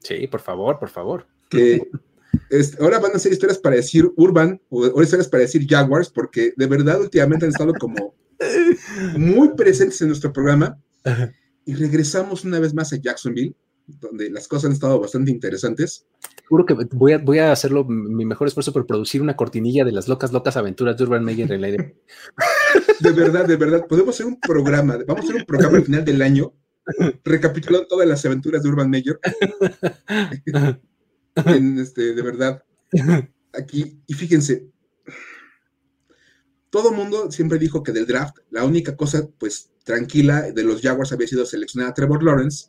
Sí, por favor, por favor. Que (laughs) ahora van a ser historias para decir Urban o, historias para decir Jaguars, porque de verdad últimamente han estado como muy presentes en nuestro programa. Y regresamos una vez más a Jacksonville, donde las cosas han estado bastante interesantes. Seguro que voy a, voy a hacerlo mi mejor esfuerzo por producir una cortinilla de las locas, locas aventuras de Urban Meyer en el aire. De verdad, de verdad, podemos hacer un programa, vamos a hacer un programa al final del año, recapitulando todas las aventuras de Urban Meyer. Este, de verdad, aquí, y fíjense, todo mundo siempre dijo que del draft, la única cosa, pues, tranquila de los Jaguars había sido seleccionar a Trevor Lawrence,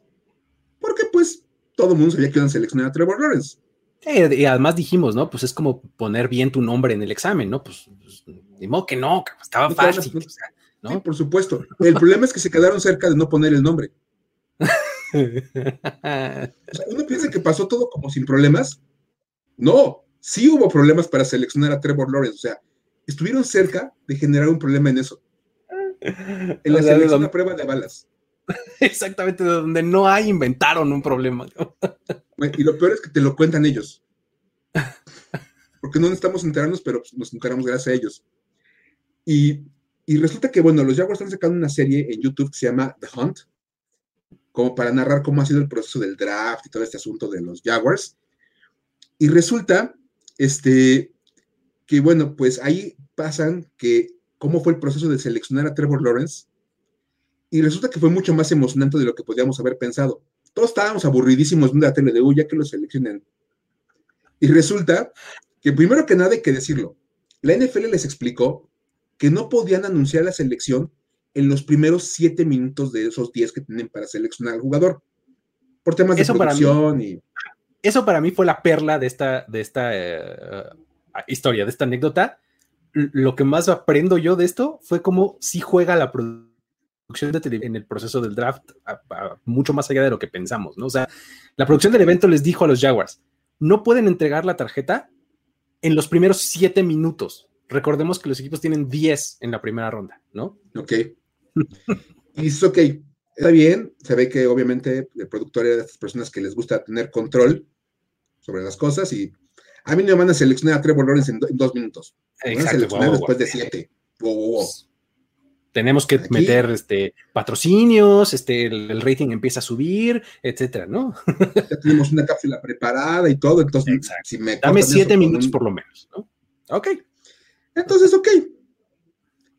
porque, pues, todo mundo sabía que iban a seleccionar a Trevor Lawrence. y además dijimos, ¿no? Pues es como poner bien tu nombre en el examen, ¿no? Pues, pues de modo que no, estaba fácil. Sí, por supuesto. El problema es que se quedaron cerca de no poner el nombre. (laughs) uno piensa que pasó todo como sin problemas. No, sí hubo problemas para seleccionar a Trevor Lawrence. O sea, estuvieron cerca de generar un problema en eso. En la selección de prueba de balas. Exactamente, donde no hay, inventaron un problema. y lo peor es que te lo cuentan ellos. Porque no necesitamos enterarnos, pero nos enteramos gracias a ellos. Y, y resulta que, bueno, los Jaguars están sacando una serie en YouTube que se llama The Hunt, como para narrar cómo ha sido el proceso del draft y todo este asunto de los Jaguars. Y resulta, este, que bueno, pues ahí pasan que cómo fue el proceso de seleccionar a Trevor Lawrence. Y resulta que fue mucho más emocionante de lo que podíamos haber pensado. Todos estábamos aburridísimos de la tele de, ya que lo seleccionen. Y resulta que primero que nada hay que decirlo, la NFL les explicó que no podían anunciar la selección en los primeros siete minutos de esos diez que tienen para seleccionar al jugador. Por temas de producción y. Eso para mí fue la perla de esta, de esta eh, historia, de esta anécdota. Lo que más aprendo yo de esto fue cómo sí juega la producción de en el proceso del draft, mucho más allá de lo que pensamos, ¿no? O sea, la producción del evento les dijo a los Jaguars, no pueden entregar la tarjeta en los primeros siete minutos. Recordemos que los equipos tienen 10 en la primera ronda, ¿no? Ok. (laughs) y dices, ok, está bien, se ve que obviamente el productor era de estas personas que les gusta tener control sobre las cosas y a mí no me van a seleccionar a Trevor Lawrence en, dos minutos. Me van a seleccionar después de siete. Tenemos que meter este, patrocinios, este, el, rating empieza a subir, etcétera, ¿no? (laughs) ya tenemos una cápsula preparada y todo, entonces si me Dame siete minutos por lo menos, ¿no? Ok. Entonces, ok,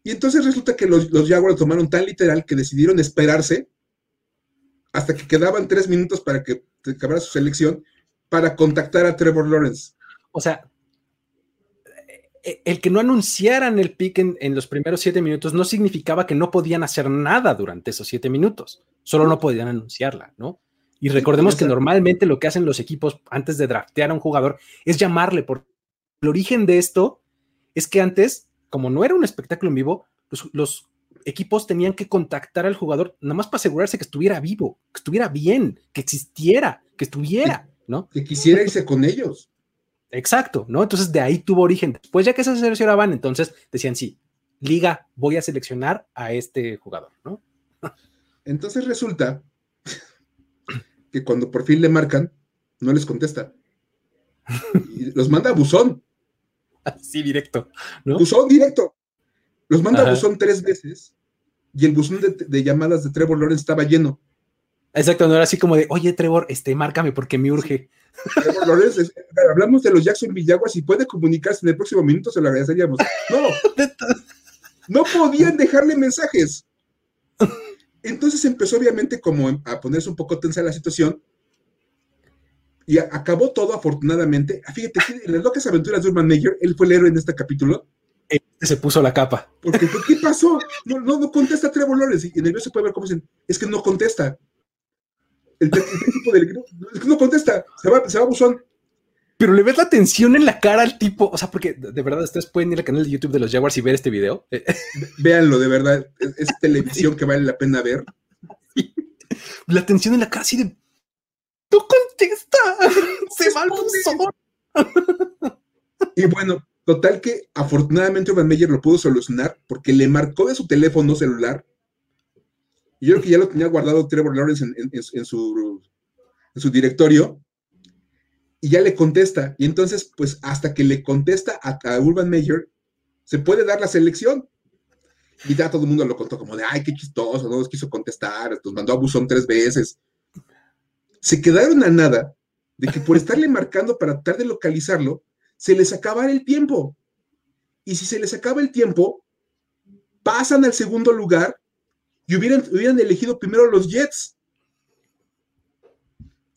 y entonces resulta que los, los Jaguars tomaron tan literal que decidieron esperarse hasta que quedaban tres minutos para que acabara su selección para contactar a Trevor Lawrence. O sea, e, el que no anunciaran el pick en, los primeros siete minutos no significaba que no podían hacer nada durante esos siete minutos, solo no podían anunciarla, ¿no? Y recordemos que normalmente lo que hacen los equipos antes de draftear a un jugador es llamarle, por el origen de esto es que antes como no era un espectáculo en vivo, los, equipos tenían que contactar al jugador nada más para asegurarse que estuviera vivo, que estuviera bien, que existiera, que estuviera, ¿no? Que quisiera irse con ellos. Exacto, ¿no? Entonces de ahí tuvo origen. Después ya que se seleccionaban, entonces decían, sí, liga, voy a seleccionar a este jugador, ¿no? (laughs) Entonces resulta que cuando por fin le marcan, no les contesta. (laughs) Y los manda a buzón. Así directo. ¿no? Buzón directo. Los manda a buzón tres veces y el buzón de, llamadas de Trevor Lawrence estaba lleno. Exacto, no era así como de, oye Trevor, este, márcame porque me urge. Trevor Lawrence, hablamos de los Jackson Villaguas y puede comunicarse en el próximo minuto, se lo agradeceríamos. No, no podían dejarle mensajes. Entonces empezó obviamente como a ponerse un poco tensa la situación Y acabó todo afortunadamente. Fíjate, en las locas aventuras de Urban Meyer, él fue el héroe en este capítulo. Este se puso la capa. Porque, ¿qué pasó? No, no, contesta Trevor Lawrence. Y en el video se puede ver cómo dicen, es que no contesta. El, tipo del no, es que no contesta, se va, se va a buzón. Pero le ves la tensión en la cara al tipo, o sea, porque de verdad ustedes pueden ir al canal de YouTube de los Jaguars y ver este video. Véanlo, de verdad, es, televisión que vale la pena ver. La tensión en la cara así de, no contesta, (laughs) se va al buzón. Y bueno, total que afortunadamente Van Meyer lo pudo solucionar porque le marcó de su teléfono celular. Y yo creo que ya lo tenía guardado Trevor Lawrence en, su, en su directorio y ya le contesta. Y entonces, pues hasta que le contesta a, Urban Meyer, se puede dar la selección. Y ya todo el mundo lo contó como de, ay, qué chistoso, no nos quiso contestar, nos mandó a buzón tres veces. Se quedaron a nada de que por estarle marcando para tratar de localizarlo, se les acaba el tiempo. Y si se les acaba el tiempo, pasan al segundo lugar y hubieran, hubieran elegido primero los Jets.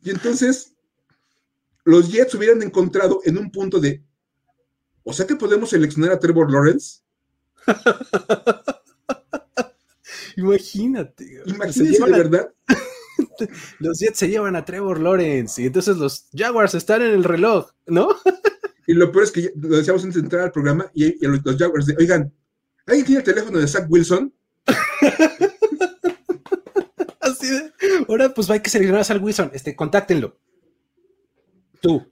Y entonces los Jets hubieran encontrado en un punto de, o sea que podemos seleccionar a Trevor Lawrence. (laughs) Imagínate. Imagínate de verdad. (laughs) los Jets se llevan a Trevor Lawrence y entonces los Jaguars están en el reloj, ¿no? y lo peor es que lo decíamos antes de entrar al programa y, los, Jaguars de, oigan, ¿alguien tiene el teléfono de Zach Wilson? (laughs) Así de, ahora pues hay que seleccionar a Zach Wilson, este, contáctenlo. Tú.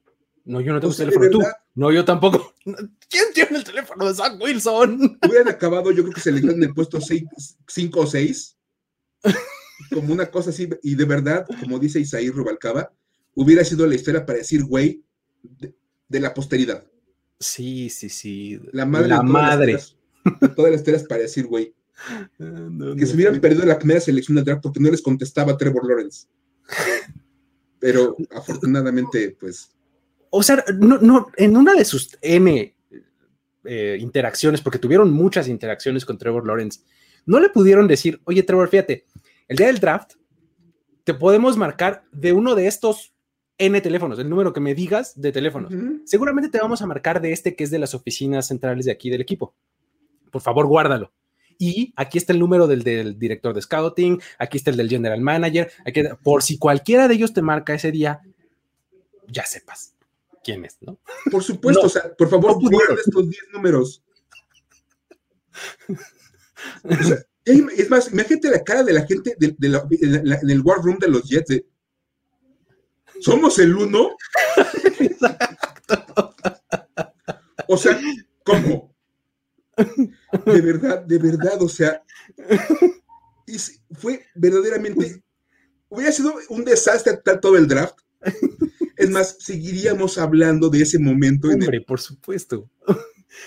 No, yo no tengo teléfono. Tú. No, yo tampoco. (laughs) ¿Quién tiene el teléfono de Zach Wilson? Hubieran acabado, yo creo que se le en el puesto 5 o 6. Como una cosa así. Y de verdad, como dice Isaí Rubalcaba, hubiera sido la historia para decir, güey, de, la posteridad. Sí, sí, sí. La madre. La madre. todas las historias para decir, güey. Que se hubieran perdido la primera selección del draft porque no les contestaba Trevor Lawrence. Pero afortunadamente, pues. O sea, no, no, en una de sus N eh, interacciones, porque tuvieron muchas interacciones con Trevor Lawrence, no le pudieron decir, oye, Trevor, fíjate, el día del draft te podemos marcar de uno de estos N teléfonos, el número que me digas de teléfonos. Seguramente te vamos a marcar de este que es de las oficinas centrales de aquí del equipo. Por favor, guárdalo. Y aquí está el número del, director de scouting, aquí está el del general manager, aquí, por si cualquiera de ellos te marca ese día, ya sepas quién es, ¿no? Por supuesto, o sea, por favor, no estos 10 números. (laughs) es más, imagínate la cara de la gente de, en el war room de los Jets ¿somos el uno? O sea, ¿cómo? De verdad, de verdad, o sea, fue verdaderamente, hubiera sido un desastre todo el draft. Es más, seguiríamos hablando de ese momento. Hombre, por supuesto.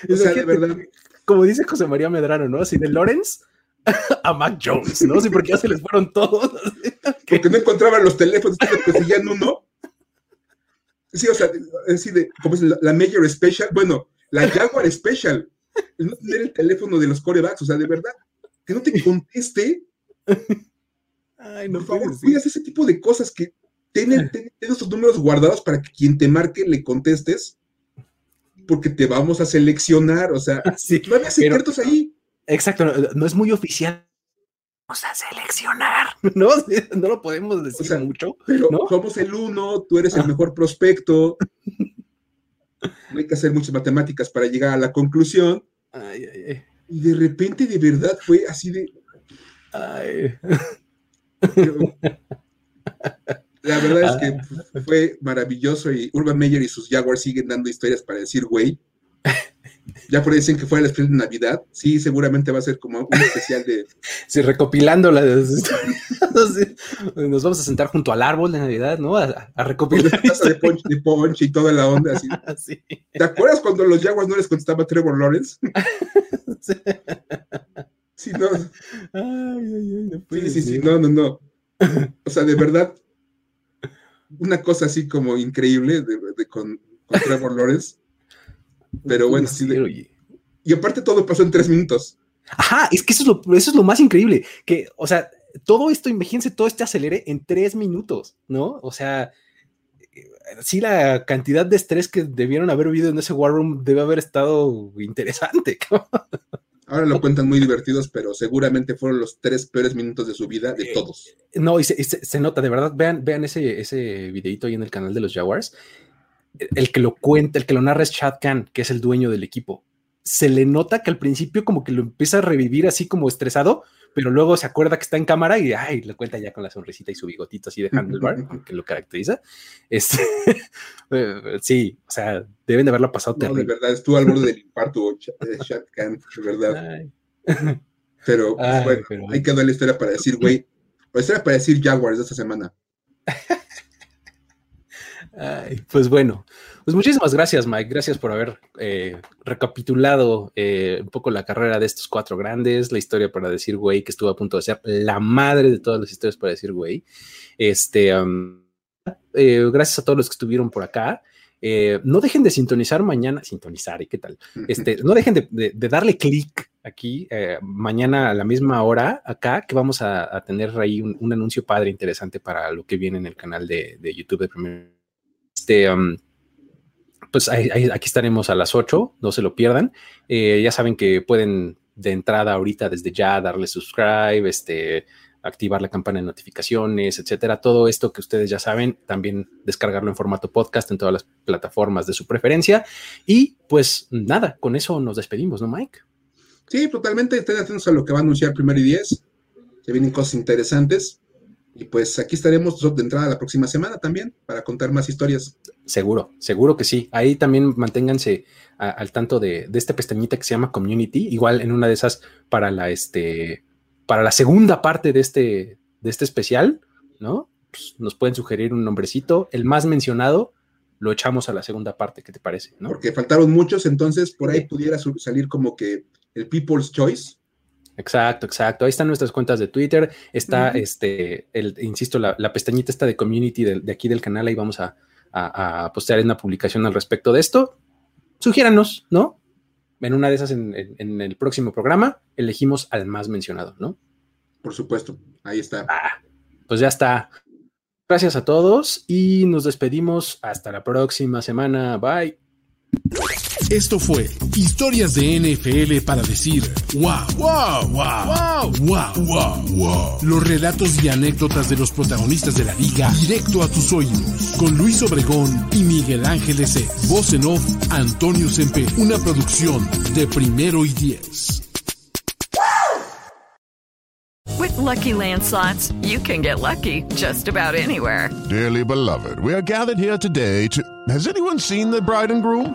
O sea, de verdad. Como dice José María Medrano, ¿no? Así de Lawrence (laughs) a Mac Jones, ¿no? Sí, porque ya se les fueron todos. Porque no encontraban los teléfonos, que seguían uno. Sí, o sea, así de, como es la, la Major Special, bueno, la Jaguar Special no tener el teléfono de los corebacks, o sea, de verdad, que no te conteste. Ay, no Por favor, cuidas ese tipo de cosas que tienen, esos números guardados para que quien te marque le contestes, porque te vamos a seleccionar, o sea, (laughs) no había secretos ahí. Exacto, no, es muy oficial. Vamos a seleccionar, (laughs) ¿no? No lo podemos decir mucho. Pero somos el uno, tú eres el mejor prospecto. No hay que hacer muchas matemáticas para llegar a la conclusión. Y de repente, de verdad, fue así de. la verdad es que ah. fue maravilloso y Urban Meyer y sus Jaguars siguen dando historias para decir, güey. Ya por ahí dicen que fue el especial de Navidad. Sí, seguramente va a ser como un (laughs) especial de. Sí, recopilando las. Nos vamos a sentar junto al árbol de Navidad, ¿no? A, recopilar. de ponche, y toda la onda así. (laughs) ¿Te acuerdas cuando los Jaguars no les contestaba Trevor Lawrence? (laughs) sí. no. sí, sí, sí, no, no, no. O sea, de verdad, una cosa así como increíble de, con, con Trevor Lawrence pero bueno, sí. Y aparte todo pasó en tres minutos. Ajá, es que eso es, lo, eso es lo más increíble. Que, o sea, todo esto, imagínense, todo este acelere en tres minutos, ¿no? O sea, sí, la cantidad de estrés que debieron haber vivido en ese War Room debe haber estado interesante. (laughs) Ahora lo cuentan muy divertidos, pero seguramente fueron los tres peores minutos de su vida de eh, todos. No, y se, nota, de verdad, vean, vean ese, ese videito ahí en el canal de los Jaguars. El que lo cuenta, el que lo narra es Chad Khan, que es el dueño del equipo. Se le nota que al principio como que lo empieza a revivir así como estresado, pero luego se acuerda que está en cámara y ay, lo cuenta ya con la sonrisita y su bigotito así de handlebar, que lo caracteriza. Este, (laughs) eh, sí, o sea, deben de haberlo pasado no, de verdad, estuvo al borde del infarto, Shad Khan, de verdad. (laughs) Pero bueno, hay que dar la historia para decir, güey, la historia para decir Jaguars de esta semana. (laughs) Ay, pues bueno, pues muchísimas gracias, Mike. Gracias por haber eh, recapitulado eh, un poco la carrera de estos cuatro grandes, la historia para decir güey, que estuvo a punto de ser la madre de todas las historias para decir güey. Este, eh, gracias a todos los que estuvieron por acá. no dejen de sintonizar mañana, sintonizar, ¿y qué tal? (laughs) Este, no dejen de, darle clic aquí mañana a la misma hora acá, que vamos a, tener ahí un, anuncio padre interesante para lo que viene en el canal de, YouTube de Primer. Este, pues aquí estaremos a las 8, no se lo pierdan. Eh, ya saben que pueden de entrada ahorita desde ya darle subscribe, este, activar la campana de notificaciones, etcétera. Todo esto que ustedes ya saben, también descargarlo en formato podcast en todas las plataformas de su preferencia. Y pues nada, con eso nos despedimos, ¿no, Mike? Sí, totalmente. Estén atentos a lo que va a anunciar primero y diez. Se vienen cosas interesantes. Y pues aquí estaremos de entrada la próxima semana también para contar más historias. Seguro, seguro que sí. Ahí también manténganse al tanto de, esta pestañita que se llama Community. Igual en una de esas para la, este, para la segunda parte de este, de este especial, ¿no? Pues, nos pueden sugerir un nombrecito. El más mencionado lo echamos a la segunda parte, ¿qué te parece? Porque faltaron muchos, entonces por ahí pudiera salir como que el People's Choice Exacto, exacto. Ahí están nuestras cuentas de Twitter. Está, este, el, insisto, la, pestañita esta de community de, aquí del canal. Ahí vamos a, a, postear una publicación al respecto de esto. Sugiéranos, ¿no? En una de esas, en, el próximo programa, elegimos al más mencionado, ¿no? Por supuesto, ahí está. Ah, pues ya está. Gracias a todos y nos despedimos hasta la próxima semana. Bye. Esto fue Historias de NFL para decir wow, wow, wow, wow, wow, wow, wow. Los relatos y anécdotas de los protagonistas de la liga directo a tus oídos. Con Luis Obregón y Miguel Ángeles C. Voz en off, Antonio Sempe. Una producción de primero y diez. With lucky landslots, you can get lucky just about anywhere. Dearly beloved, we are gathered here today to. Has anyone seen the bride and groom?